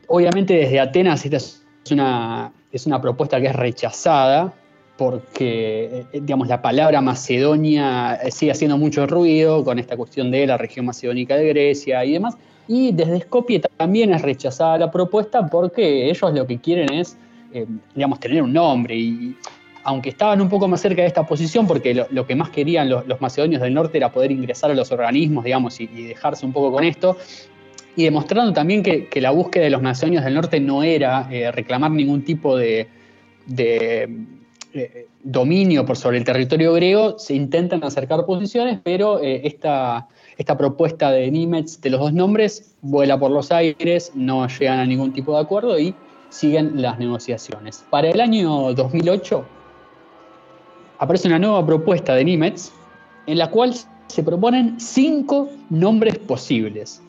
Obviamente desde Atenas esta es una, es una propuesta que es rechazada porque, eh, digamos, la palabra Macedonia eh, sigue haciendo mucho ruido con esta cuestión de la región macedónica de Grecia y demás. Y desde Skopje también es rechazada la propuesta porque ellos lo que quieren es, eh, digamos, tener un nombre. Y aunque estaban un poco más cerca de esta posición, porque lo, que más querían los, macedonios del norte era poder ingresar a los organismos, digamos, y, dejarse un poco con esto, y demostrando también que, la búsqueda de los macedonios del norte no era reclamar ningún tipo de eh, dominio por sobre el territorio griego, se intentan acercar posiciones, pero eh, esta, esta, propuesta de Nimitz de los dos nombres vuela por los aires, no llegan a ningún tipo de acuerdo y siguen las negociaciones. Para el año 2008 aparece una nueva propuesta de Nimitz en la cual se proponen cinco nombres posibles.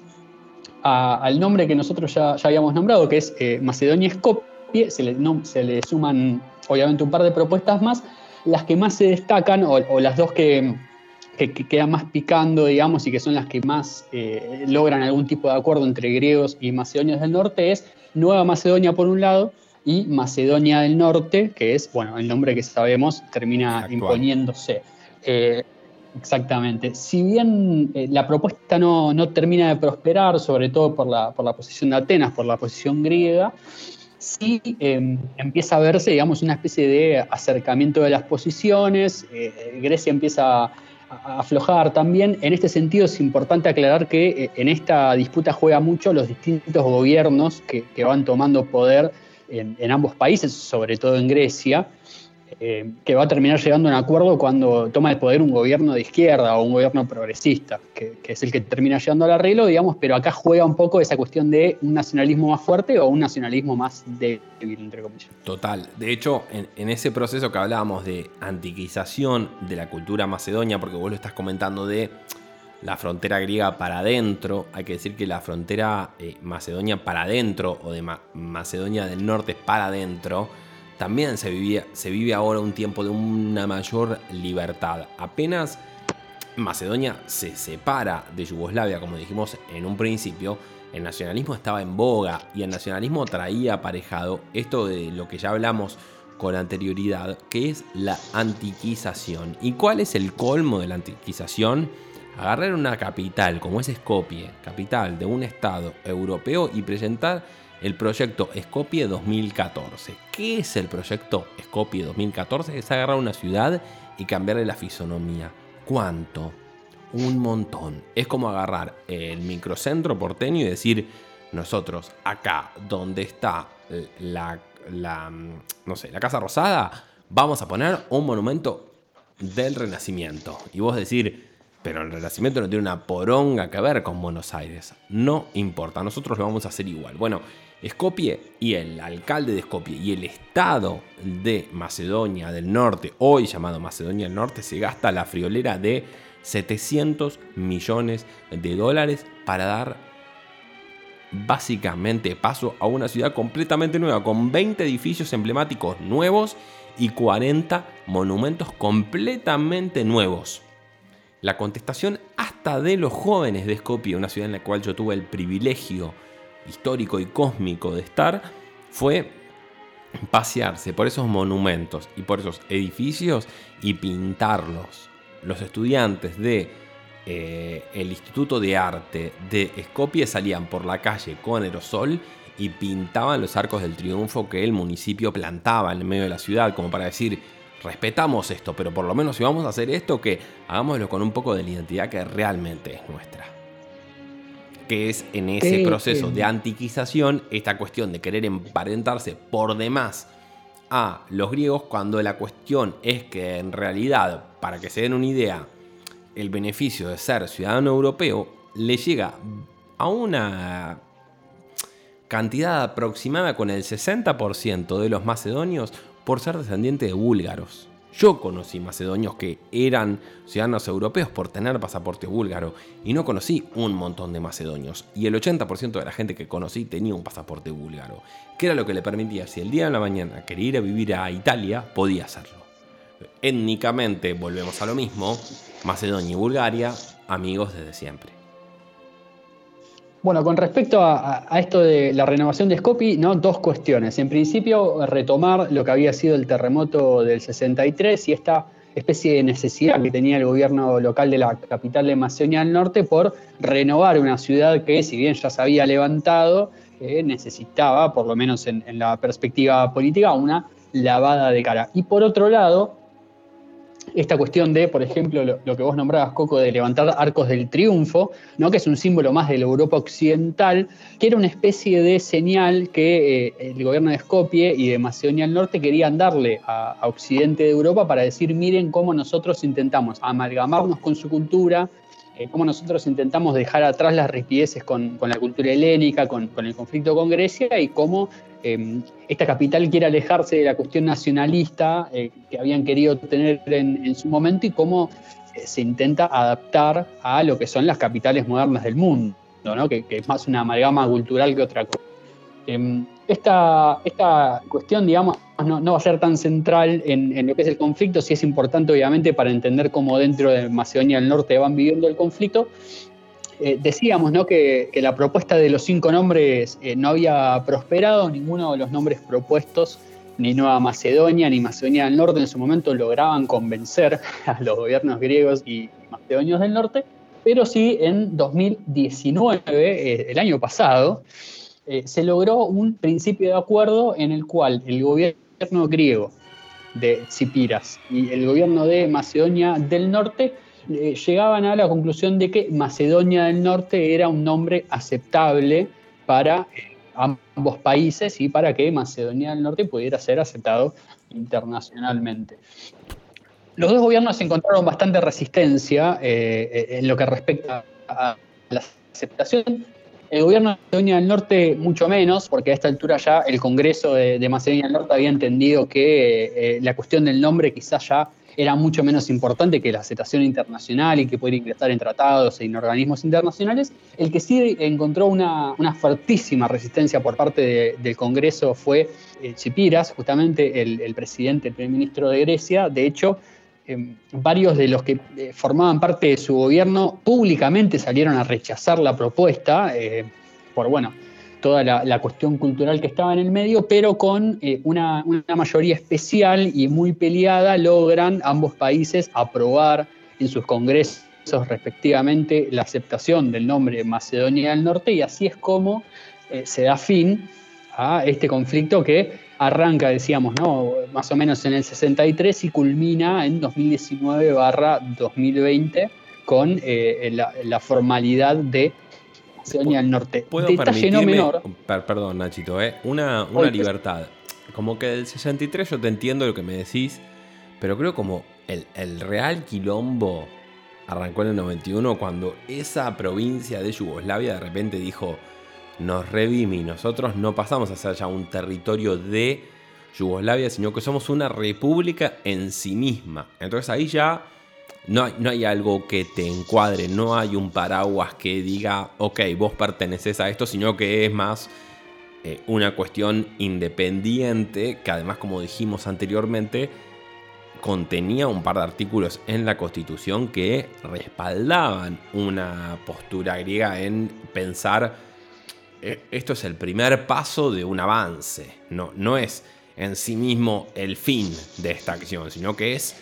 al nombre que nosotros ya, habíamos nombrado, que es eh, Macedonia Skopje, se le suman obviamente un par de propuestas más, las que más se destacan, o, las dos que, quedan más picando, digamos, y que son las que más eh, logran algún tipo de acuerdo entre griegos y macedonios del norte, es Nueva Macedonia por un lado y Macedonia del Norte, que es, bueno, el nombre que sabemos termina imponiéndose. Eh, exactamente. Si bien eh, la propuesta no, termina de prosperar, sobre todo por la, por la posición de Atenas, por la posición griega, sí em, empieza a verse, digamos, una especie de acercamiento de las posiciones, eh, Grecia empieza a, aflojar también. En este sentido es importante aclarar que eh, en esta disputa juega mucho los distintos gobiernos que, van tomando poder en ambos países, sobre todo en Grecia. Que va a terminar llegando a un acuerdo cuando toma el poder un gobierno de izquierda o un gobierno progresista, que, es el que termina llegando al arreglo, digamos, pero acá juega un poco esa cuestión de un nacionalismo más fuerte o un nacionalismo más débil, entre comillas. Total. De hecho, en, ese proceso que hablábamos de antiquización de la cultura macedonia, porque vos lo estás comentando de la frontera griega para adentro, hay que decir que la frontera eh, macedonia para adentro o de Macedonia del Norte para adentro, también se, vive ahora un tiempo de una mayor libertad. Apenas Macedonia se separa de Yugoslavia, como dijimos en un principio, el nacionalismo estaba en boga y el nacionalismo traía aparejado esto de lo que ya hablamos con anterioridad, que es la antiquización. ¿Y cuál es el colmo de la antiquización? Agarrar una capital como es Skopje, capital de un estado europeo, y presentar el proyecto Skopje 2014. ¿Qué es el proyecto Skopje 2014? Es agarrar una ciudad y cambiarle la fisonomía. ¿Cuánto? Un montón. Es como agarrar el microcentro porteño y decir, nosotros acá donde está la, la, no sé, la Casa Rosada, vamos a poner un monumento del Renacimiento. Y vos decir, pero el Renacimiento no tiene una poronga que ver con Buenos Aires. No importa, nosotros lo vamos a hacer igual. Bueno, Skopje y el alcalde de Skopje y el estado de Macedonia del Norte, hoy llamado Macedonia del Norte, se gasta la friolera de 700 millones de dólares para dar básicamente paso a una ciudad completamente nueva, con 20 edificios emblemáticos nuevos y 40 monumentos completamente nuevos. La contestación hasta de los jóvenes de Skopje, una ciudad en la cual yo tuve el privilegio histórico y cósmico de estar, fue pasearse por esos monumentos y por esos edificios y pintarlos. Los estudiantes de eh, el Instituto de Arte de Skopje salían por la calle con aerosol y pintaban los arcos del triunfo que el municipio plantaba en el medio de la ciudad, como para decir, respetamos esto, pero por lo menos si vamos a hacer esto, que hagámoslo con un poco de la identidad que realmente es nuestra. Que es en ese proceso de antiquización esta cuestión de querer emparentarse por demás a los griegos, cuando la cuestión es que en realidad, para que se den una idea, el beneficio de ser ciudadano europeo le llega a una cantidad aproximada con el 60% de los macedonios por ser descendiente de búlgaros. Yo conocí macedonios que eran ciudadanos europeos por tener pasaporte búlgaro y no conocí un montón de macedonios. Y el 80% de la gente que conocí tenía un pasaporte búlgaro, que era lo que le permitía, si el día de la mañana quería ir a vivir a Italia, podía hacerlo. Étnicamente volvemos a lo mismo, Macedonia y Bulgaria, amigos desde siempre. Bueno, con respecto a, esto de la renovación de Skopje, ¿no? dos cuestiones. En principio, retomar lo que había sido el terremoto del 63 y esta especie de necesidad que tenía el gobierno local de la capital de Macedonia del Norte por renovar una ciudad que, si bien ya se había levantado, eh, necesitaba, por lo menos en la perspectiva política, una lavada de cara. Y por otro lado, esta cuestión de, por ejemplo, lo, que vos nombrabas, Coco, de levantar arcos del triunfo, ¿no? que es un símbolo más de la Europa occidental, que era una especie de señal que eh, el gobierno de Skopje y de Macedonia del Norte querían darle a, Occidente de Europa para decir, miren cómo nosotros intentamos amalgamarnos con su cultura, eh, cómo nosotros intentamos dejar atrás las rispideces con, la cultura helénica, con, con, el conflicto con Grecia y cómo Em, esta capital quiere alejarse de la cuestión nacionalista eh, que habían querido tener en, su momento y cómo eh, se intenta adaptar a lo que son las capitales modernas del mundo, que, es más una amalgama cultural que otra cosa. Em, esta, esta, cuestión, digamos, no, va a ser tan central en, en, lo que es el conflicto, sí es importante obviamente para entender cómo dentro de Macedonia del Norte van viviendo el conflicto, eh, decíamos ¿no? que, la propuesta de los cinco nombres eh, no había prosperado, ninguno de los nombres propuestos, ni Nueva Macedonia ni Macedonia del Norte en su momento lograban convencer a los gobiernos griegos y macedonios del norte, pero sí en 2019, eh, el año pasado, se logró un principio de acuerdo en el cual el gobierno griego de Cipiras y el gobierno de Macedonia del Norte eh, llegaban a la conclusión de que Macedonia del Norte era un nombre aceptable para eh, ambos países y para que Macedonia del Norte pudiera ser aceptado internacionalmente. Los dos gobiernos encontraron bastante resistencia eh, en lo que respecta a la aceptación. El gobierno de Macedonia del Norte mucho menos, porque a esta altura ya el Congreso de, Macedonia del Norte había entendido que la cuestión del nombre quizás ya era mucho menos importante que la aceptación internacional y que poder ingresar en tratados e en organismos internacionales. El que sí encontró una, una fuertísima resistencia por parte del Congreso fue eh, Chipiras, justamente el, presidente, el primer ministro de Grecia. De hecho, em, varios de los que eh, formaban parte de su gobierno públicamente salieron a rechazar la propuesta eh, por, bueno, toda la, cuestión cultural que estaba en el medio, pero con eh, una, mayoría especial y muy peleada logran ambos países aprobar en sus congresos respectivamente la aceptación del nombre Macedonia del Norte y así es como eh, se da fin a este conflicto que arranca, decíamos, ¿no? más o menos en el 63 y culmina en 2019 barra 2020 con eh, la formalidad de Del Norte. ¿Puedo Detalle no menor. perdón, Nachito, ¿eh? una, una libertad. Como que del 63 yo te entiendo lo que me decís, pero creo como el, el real quilombo arrancó en el 91 cuando esa provincia de Yugoslavia de repente dijo, nos revimi, nosotros no pasamos a ser ya un territorio de Yugoslavia, sino que somos una república en sí misma. Entonces ahí ya no hay, no hay algo que te encuadre, no hay un paraguas que diga, ok, vos perteneces a esto, sino que es más eh, una cuestión independiente que además, como dijimos anteriormente, contenía un par de artículos en la Constitución que respaldaban una postura griega en pensar eh, esto es el primer paso de un avance, no, no es en sí mismo el fin de esta acción, sino que es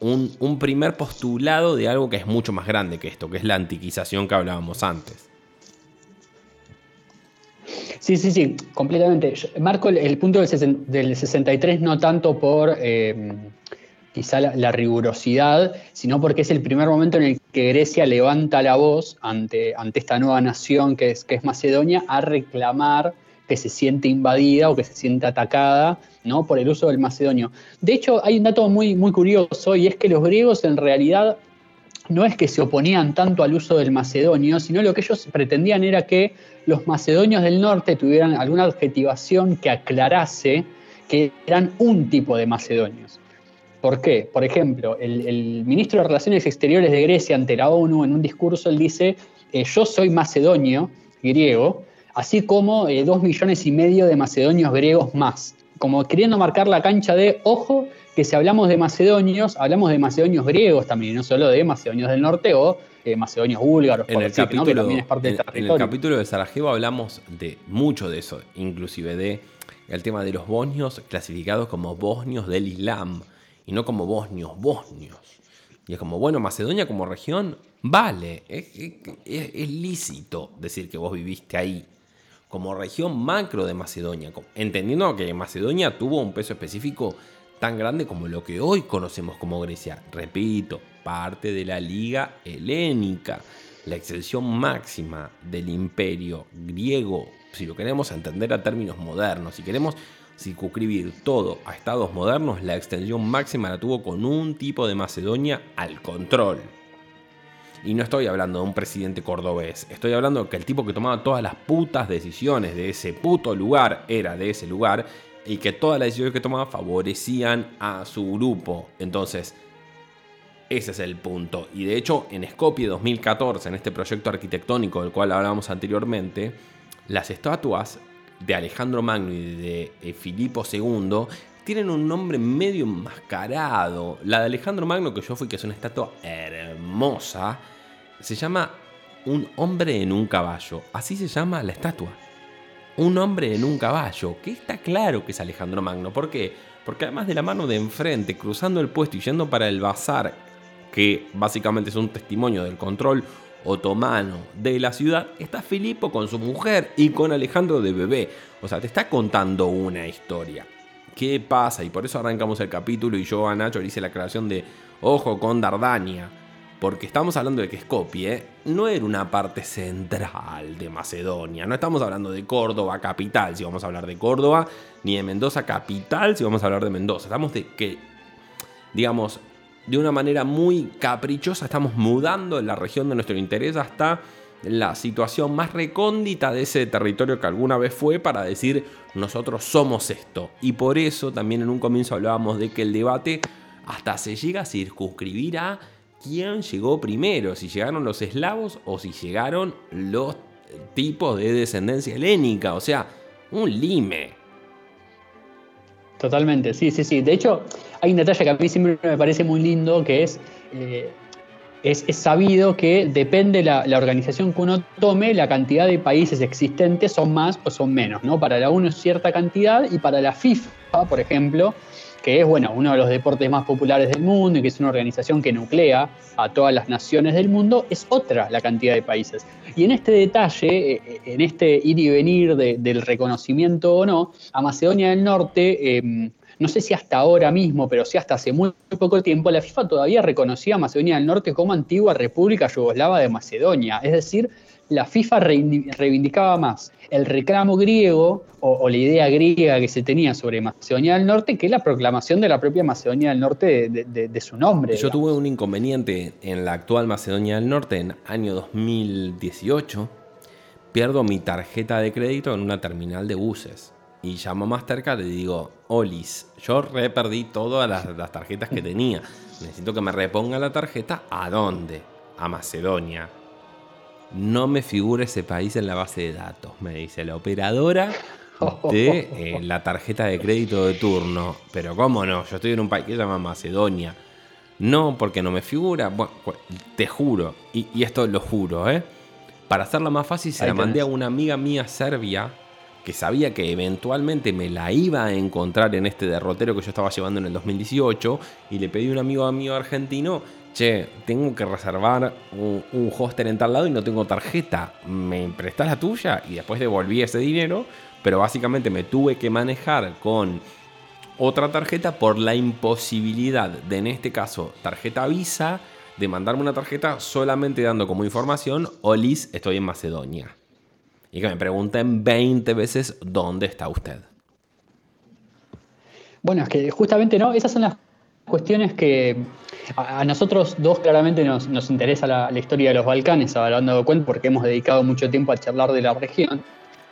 un, primer postulado de algo que es mucho más grande que esto, que es la antiquización que hablábamos antes. Sí, sí, sí, completamente. Marco el, punto del, 63 no tanto por eh, quizá la, rigurosidad, sino porque es el primer momento en el que Grecia levanta la voz ante, ante esta nueva nación que es, que es Macedonia a reclamar que se siente invadida o que se siente atacada por el uso del macedonio. De hecho, hay un dato muy, muy curioso y es que los griegos en realidad no es que se oponían tanto al uso del macedonio, sino lo que ellos pretendían era que los macedonios del norte tuvieran alguna adjetivación que aclarase que eran un tipo de macedonios. ¿Por qué? Por ejemplo, el, ministro de Relaciones Exteriores de Grecia ante la ONU en un discurso él dice, eh, yo soy macedonio, griego, así como eh, dos millones y medio de macedonios griegos más, como queriendo marcar la cancha de, ojo, que si hablamos de macedonios, hablamos de macedonios griegos también, no solo de macedonios del norte o eh, macedonios búlgaros, en el capítulo, también es parte del territorio. En el capítulo de Sarajevo hablamos de mucho de eso, inclusive de el tema de los bosnios clasificados como bosnios del Islam y no como bosnios, bosnios. Y es como, bueno, Macedonia como región, vale, es, lícito decir que vos viviste ahí, como región macro de Macedonia, entendiendo que Macedonia tuvo un peso específico tan grande como lo que hoy conocemos como Grecia. Repito, parte de la Liga Helénica, la extensión máxima del imperio griego, si lo queremos entender a términos modernos, si queremos circunscribir todo a estados modernos, la extensión máxima la tuvo con un tipo de Macedonia al control. Y no estoy hablando de un presidente cordobés, estoy hablando que el tipo que tomaba todas las putas decisiones de ese puto lugar era de ese lugar y que todas las decisiones que tomaba favorecían a su grupo. Entonces, ese es el punto. Y de hecho, en Skopje 2014, en este proyecto arquitectónico del cual hablábamos anteriormente, las estatuas de Alejandro Magno y de eh, Filipo II tienen un nombre medio enmascarado. La de Alejandro Magno, que yo fui, que es una estatua hermosa, se llama Un hombre en un caballo. Así se llama la estatua. Un hombre en un caballo, que está claro que es Alejandro Magno. ¿Por qué? Porque además de la mano de enfrente, cruzando el puesto y yendo para el bazar, que básicamente es un testimonio del control otomano de la ciudad, está Filipo con su mujer y con Alejandro de bebé. O sea, te está contando una historia. ¿Qué pasa? Y por eso arrancamos el capítulo y yo a Nacho le hice la aclaración de ojo con Dardania. Porque estamos hablando de que Skopje no era una parte central de Macedonia. No estamos hablando de Córdoba capital, si vamos a hablar de Córdoba, ni de Mendoza capital, si vamos a hablar de Mendoza. Estamos de que, digamos, de una manera muy caprichosa estamos mudando la región de nuestro interés hasta la situación más recóndita de ese territorio que alguna vez fue para decir nosotros somos esto. Y por eso también en un comienzo hablábamos de que el debate hasta se llega a circunscribir a quién llegó primero, si llegaron los eslavos o si llegaron los tipos de descendencia helénica, o sea, un lime. Totalmente, sí, sí, sí. De hecho, hay un detalle que a mí siempre me parece muy lindo, que es, eh, es, sabido que depende la, la organización que uno tome, la cantidad de países existentes son más o son menos, ¿no? Para la UNO es cierta cantidad y para la FIFA, por ejemplo, que es bueno, uno de los deportes más populares del mundo y que es una organización que nuclea a todas las naciones del mundo, es otra la cantidad de países. Y en este detalle, eh, en este ir y venir del reconocimiento o no, a Macedonia del Norte, em, no sé si hasta ahora mismo, pero sí hasta hace muy, poco tiempo, la FIFA todavía reconocía a Macedonia del Norte como antigua República Yugoslava de Macedonia. Es decir, la FIFA reivindicaba más el reclamo griego o, la idea griega que se tenía sobre Macedonia del Norte que la proclamación de la propia Macedonia del Norte de, su nombre. Yo tuve un inconveniente en la actual Macedonia del Norte en año 2018. Pierdo mi tarjeta de crédito en una terminal de buses. y llamo a Mastercard y digo, Olis, yo re perdí todas las, tarjetas que tenía. Necesito que me reponga la tarjeta. ¿A dónde? A Macedonia. No me figura ese país en la base de datos, me dice la operadora de eh, la tarjeta de crédito de turno. Pero cómo no, yo estoy en un país que se llama Macedonia. No, porque no me figura. Bueno, te juro, y, y esto lo juro, ¿eh? Para hacerla más fácil, se la mandé a una amiga mía serbia que sabía que eventualmente me la iba a encontrar en este derrotero que yo estaba llevando en el 2018 y le pedí a un amigo mío argentino, che, tengo que reservar un, un hostel en tal lado y no tengo tarjeta, ¿me prestás la tuya? Y después devolví ese dinero, pero básicamente me tuve que manejar con otra tarjeta por la imposibilidad de, en este caso, tarjeta Visa, de mandarme una tarjeta solamente dando como información, Olis, estoy en Macedonia. Y que me pregunten 20 veces dónde está usted. Bueno, es que justamente no, esas son las cuestiones que a, nosotros dos claramente nos, interesa la, historia de los Balcanes, hablando de cuenta, porque hemos dedicado mucho tiempo a charlar de la región.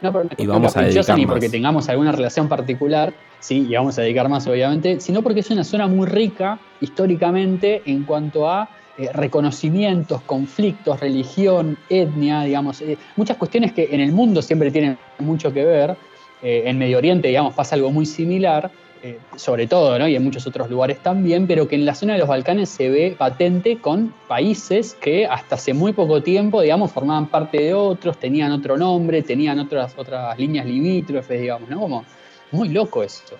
No y vamos a dedicar ni porque tengamos alguna relación particular, sí, y vamos a dedicar más obviamente, sino porque es una zona muy rica históricamente en cuanto a eh, reconocimientos, conflictos, religión, etnia, digamos, eh, muchas cuestiones que en el mundo siempre tienen mucho que ver. Eh, en Medio Oriente, digamos, pasa algo muy similar, sobre todo, ¿no? y en muchos otros lugares también, pero que en la zona de los Balcanes se ve patente con países que hasta hace muy poco tiempo, digamos, formaban parte de otros, tenían otro nombre, tenían otras, otras líneas limítrofes, digamos, ¿no? Como muy loco esto.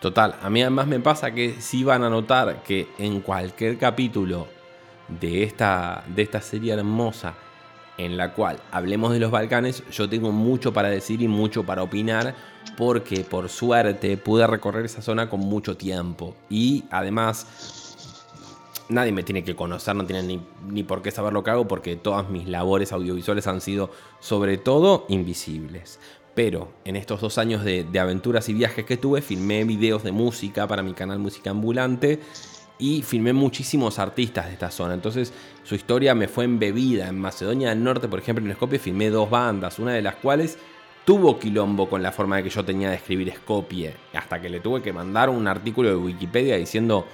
Total, a mí además me pasa que si van a notar que en cualquier capítulo de esta, de esta serie hermosa en la cual hablemos de los Balcanes, yo tengo mucho para decir y mucho para opinar, porque por suerte pude recorrer esa zona con mucho tiempo. Y además, nadie me tiene que conocer, no tiene ni, por qué saber lo que hago, porque todas mis labores audiovisuales han sido sobre todo invisibles. Pero en estos dos años de, de aventuras y viajes que tuve, filmé videos de música para mi canal Música Ambulante y filmé muchísimos artistas de esta zona. Entonces su historia me fue embebida. En Macedonia del Norte, por ejemplo, en Skopje filmé dos bandas, una de las cuales tuvo quilombo con la forma de que yo tenía de escribir Skopje, hasta que le tuve que mandar un artículo de Wikipedia diciendo,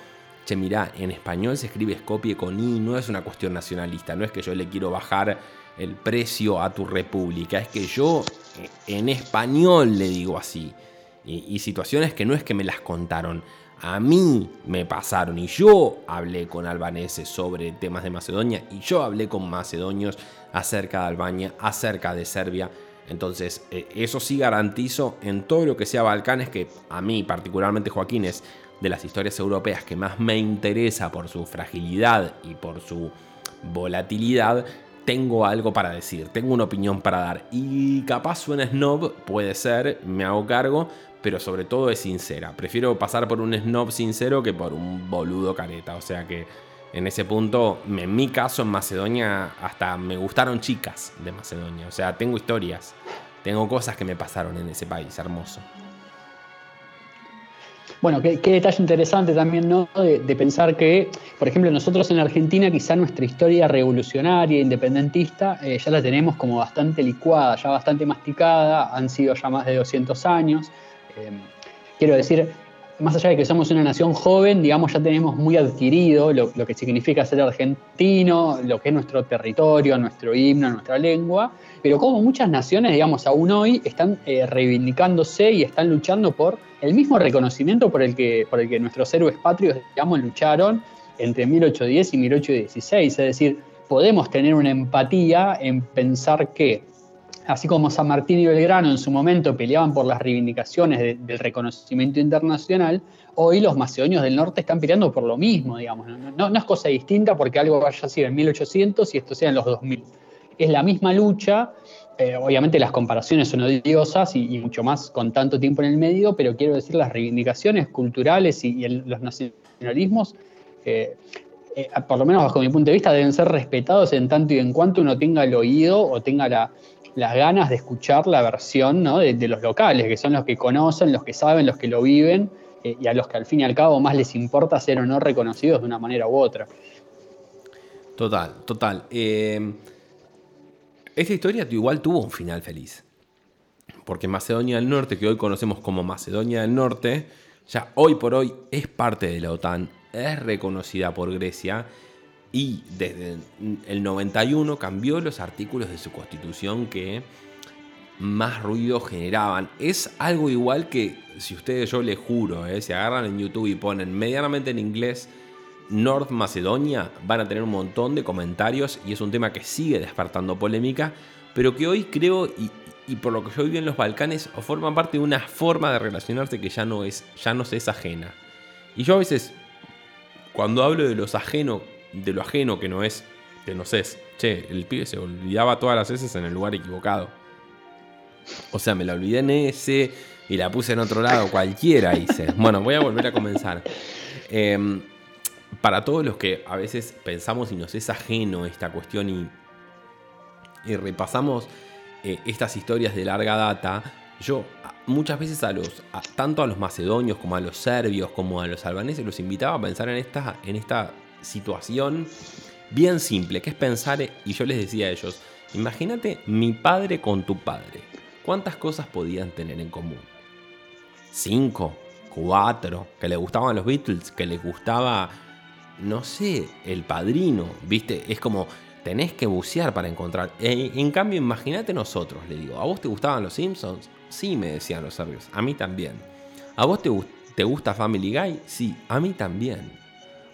che, mirá, en español se escribe Skopje con I, no es una cuestión nacionalista, no es que yo le quiero bajar el precio a tu república, es que yo eh, en español le digo así. Y situaciones que no es que me las contaron, a mí me pasaron y yo hablé con albaneses sobre temas de Macedonia y yo hablé con macedonios acerca de Albania, acerca de Serbia. Entonces, eh, eso sí garantizo en todo lo que sea Balcanes, que a mí particularmente Joaquín es de las historias europeas que más me interesa por su fragilidad y por su volatilidad, tengo algo para decir, tengo una opinión para dar. Y capaz suena snob, puede ser, me hago cargo, pero sobre todo es sincera. Prefiero pasar por un snob sincero que por un boludo careta. O sea que en ese punto, en mi caso en Macedonia, hasta me gustaron chicas de Macedonia. O sea, tengo historias, tengo cosas que me pasaron en ese país hermoso. Bueno, qué, detalle interesante también, ¿no? De, pensar que, por ejemplo, nosotros en Argentina quizá nuestra historia revolucionaria, independentista, eh, ya la tenemos como bastante licuada, ya bastante masticada, han sido ya más de 200 años. Em, quiero decir, más allá de que somos una nación joven, digamos, ya tenemos muy adquirido lo, que significa ser argentino, lo que es nuestro territorio, nuestro himno, nuestra lengua, pero como muchas naciones, digamos, aún hoy están eh, reivindicándose y están luchando por el mismo reconocimiento por el que, nuestros héroes patrios, lucharon entre 1810 y 1816. Es decir, podemos tener una empatía en pensar que así como San Martín y Belgrano en su momento peleaban por las reivindicaciones del reconocimiento internacional, hoy los macedonios del norte están peleando por lo mismo, digamos. No, es cosa distinta porque algo vaya a ser en 1800 y esto sea en los 2000. Es la misma lucha, eh, obviamente las comparaciones son odiosas y, mucho más con tanto tiempo en el medio, pero quiero decir las reivindicaciones culturales y, los nacionalismos eh, eh, por lo menos bajo mi punto de vista, deben ser respetados en tanto y en cuanto uno tenga el oído o tenga la, las ganas de escuchar la versión de, los locales, que son los que conocen, los que saben, los que lo viven, eh, y a los que al fin y al cabo más les importa ser o no reconocidos de una manera u otra. Total, total. Eh, esta historia igual tuvo un final feliz. porque Macedonia del Norte, que hoy conocemos como Macedonia del Norte, ya hoy por hoy es parte de la OTAN, es reconocida por Grecia y desde el 91 cambió los artículos de su constitución que más ruido generaban. Es algo igual que si ustedes, yo les juro, eh, si agarran en YouTube y ponen medianamente en inglés North Macedonia, van a tener un montón de comentarios y es un tema que sigue despertando polémica, pero que hoy creo y, por lo que yo viví en los Balcanes forman parte de una forma de relacionarse que ya no es, ya no se es ajena. Y yo a veces, cuando hablo de los ajeno, de lo ajeno que no es, que no sé, che, el pibe se olvidaba todas las veces en el lugar equivocado. O sea, me la olvidé en ese y la puse en otro lado, cualquiera hice. Bueno, voy a volver a comenzar. Em, para todos los que a veces pensamos y nos es ajeno esta cuestión y, y repasamos eh, estas historias de larga data, yo muchas veces a los, tanto a los macedonios como a los serbios como a los albaneses los invitaba a pensar en esta, en esta situación bien simple, que es pensar, y yo les decía a ellos, imagínate mi padre con tu padre, ¿cuántas cosas podían tener en común? Cinco, cuatro, que le gustaban los Beatles, que les gustaba, no sé, el padrino, ¿viste? Es como tenés que bucear para encontrar. En, cambio, imagínate nosotros, le digo, ¿a vos te gustaban los Simpsons? Sí, me decían los serbios, a mí también. ¿A vos te, te gusta Family Guy? Sí, a mí también.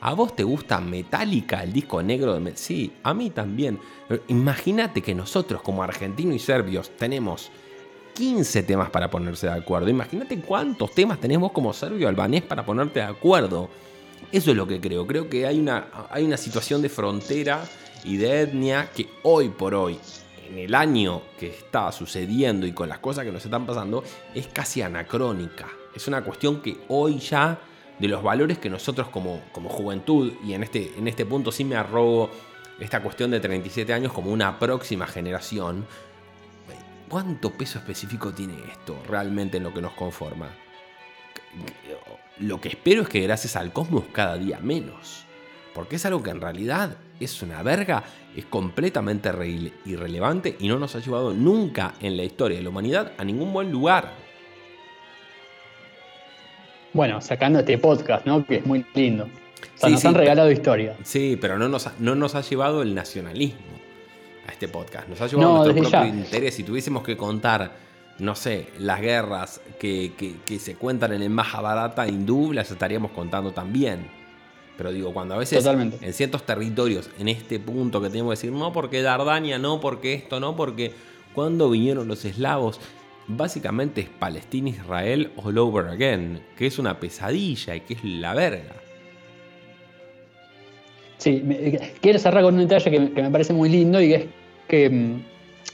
¿A vos te gusta Metallica, el disco negro de Sí, a mí también. Imagínate que nosotros como argentinos y serbios tenemos 15 temas para ponerse de acuerdo. Imagínate cuántos temas tenemos como serbio albanés para ponerte de acuerdo. Eso es lo que creo. Creo que hay una, hay una situación de frontera y de etnia que hoy por hoy, en el año que está sucediendo y con las cosas que nos están pasando, es casi anacrónica. Es una cuestión que hoy ya, de los valores que nosotros como, como juventud, y en este, en este punto sí me arrogo esta cuestión de 37 años como una próxima generación, ¿cuánto peso específico tiene esto realmente en lo que nos conforma? Lo que espero es que gracias al cosmos cada día menos. Porque es algo que en realidad es una verga, es completamente irrelevante y no nos ha llevado nunca en la historia de la humanidad a ningún buen lugar. Bueno, sacando este podcast, ¿no? Que es muy lindo. O sea, nos han regalado historia. Sí, pero no nos, ha, no nos ha llevado el nacionalismo a este podcast. Nos ha llevado nuestro propio interés. Si tuviésemos que contar, no sé, las guerras que, se cuentan en el Mahabharata hindú, las estaríamos contando también. Pero digo, cuando a veces en ciertos territorios, en este punto que tenemos que decir, no porque Dardania, no porque esto, no porque cuando vinieron los eslavos, básicamente es Palestina, Israel all over again, que es una pesadilla y que es la verga. Sí, eh, quiero cerrar con un detalle que, me parece muy lindo y que es que, mm,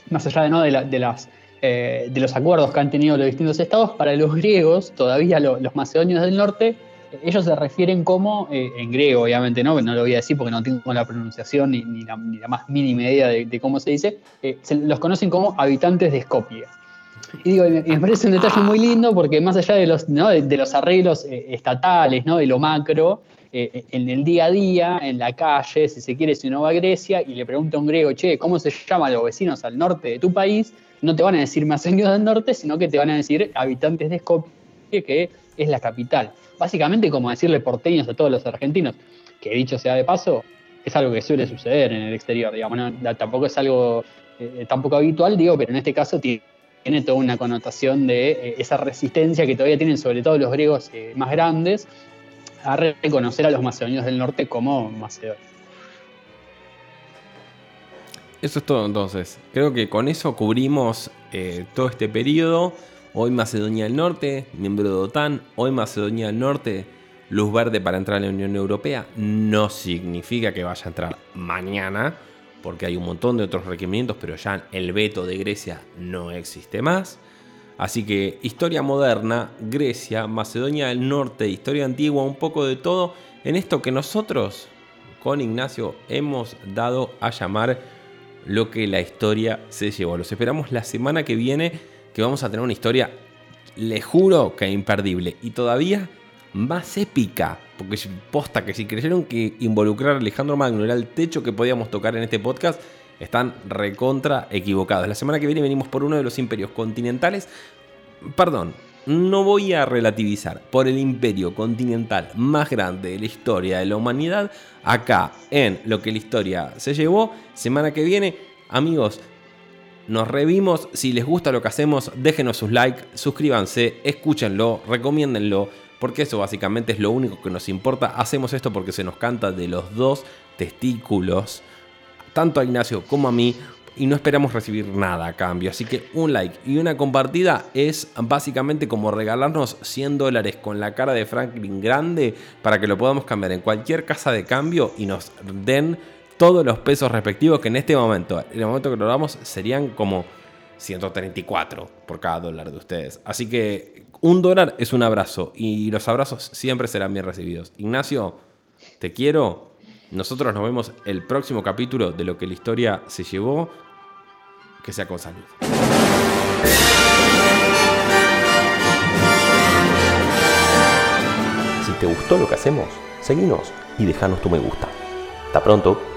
más allá de, ¿no? de, las, eh, de los acuerdos que han tenido los distintos estados, para los griegos, todavía los macedonios del norte, ellos se refieren como, eh, en griego obviamente, ¿no? no lo voy a decir porque no tengo la pronunciación ni, la, más mínima idea de, cómo se dice, eh, los conocen como habitantes de Skopje. Y digo, me, parece un detalle muy lindo porque más allá de los, de, los arreglos eh, estatales, ¿no? de lo macro, en el día a día, en la calle, si se quiere, si uno va a Grecia y le pregunta a un griego, che, ¿cómo se llaman los vecinos al norte de tu país? No te van a decir macedonios del norte, sino que te van a decir habitantes de Skopje, que es la capital básicamente como decirle porteños a todos los argentinos, que dicho sea de paso, es algo que suele suceder en el exterior, digamos, tampoco es algo eh, tampoco habitual, digo, pero en este caso tiene, toda una connotación de eh, esa resistencia que todavía tienen sobre todo los griegos eh, más grandes a reconocer a los macedonios del norte como macedonios. Eso es todo entonces. Creo que con eso cubrimos todo este periodo. Hoy Macedonia del Norte, miembro de OTAN. Hoy Macedonia del Norte, luz verde para entrar en la Unión Europea. No significa que vaya a entrar mañana, porque hay un montón de otros requerimientos, pero ya el veto de Grecia no existe más. Así que historia moderna, Grecia, Macedonia del Norte, historia antigua, un poco de todo en esto que nosotros con Ignacio hemos dado a llamar lo que la historia se llevó. Los esperamos la semana que viene que vamos a tener una historia, le juro que imperdible y todavía más épica. Porque posta que si creyeron que involucrar a Alejandro Magno era el techo que podíamos tocar en este podcast, están recontra equivocados. La semana que viene venimos por uno de los imperios continentales. Perdón, no voy a relativizar por el imperio continental más grande de la historia de la humanidad. Acá en lo que la historia se llevó. Semana que viene, amigos, nos revimos. Si les gusta lo que hacemos, déjenos sus likes, suscríbanse, escúchenlo, recomiéndenlo. Porque eso básicamente es lo único que nos importa. Hacemos esto porque se nos canta de los dos testículos. Tanto a Ignacio como a mí y no esperamos recibir nada a cambio. Así que un like y una compartida es básicamente como regalarnos 100 dólares con la cara de Franklin grande para que lo podamos cambiar en cualquier casa de cambio y nos den todos los pesos respectivos que en este momento, en el momento que lo damos, serían como 134 por cada dólar de ustedes. Así que un dólar es un abrazo y los abrazos siempre serán bien recibidos. Ignacio, te quiero. Nosotros nos vemos el próximo capítulo de lo que la historia se llevó que sea con salud. Si te gustó lo que hacemos, seguinos y déjanos tu me gusta. Hasta pronto.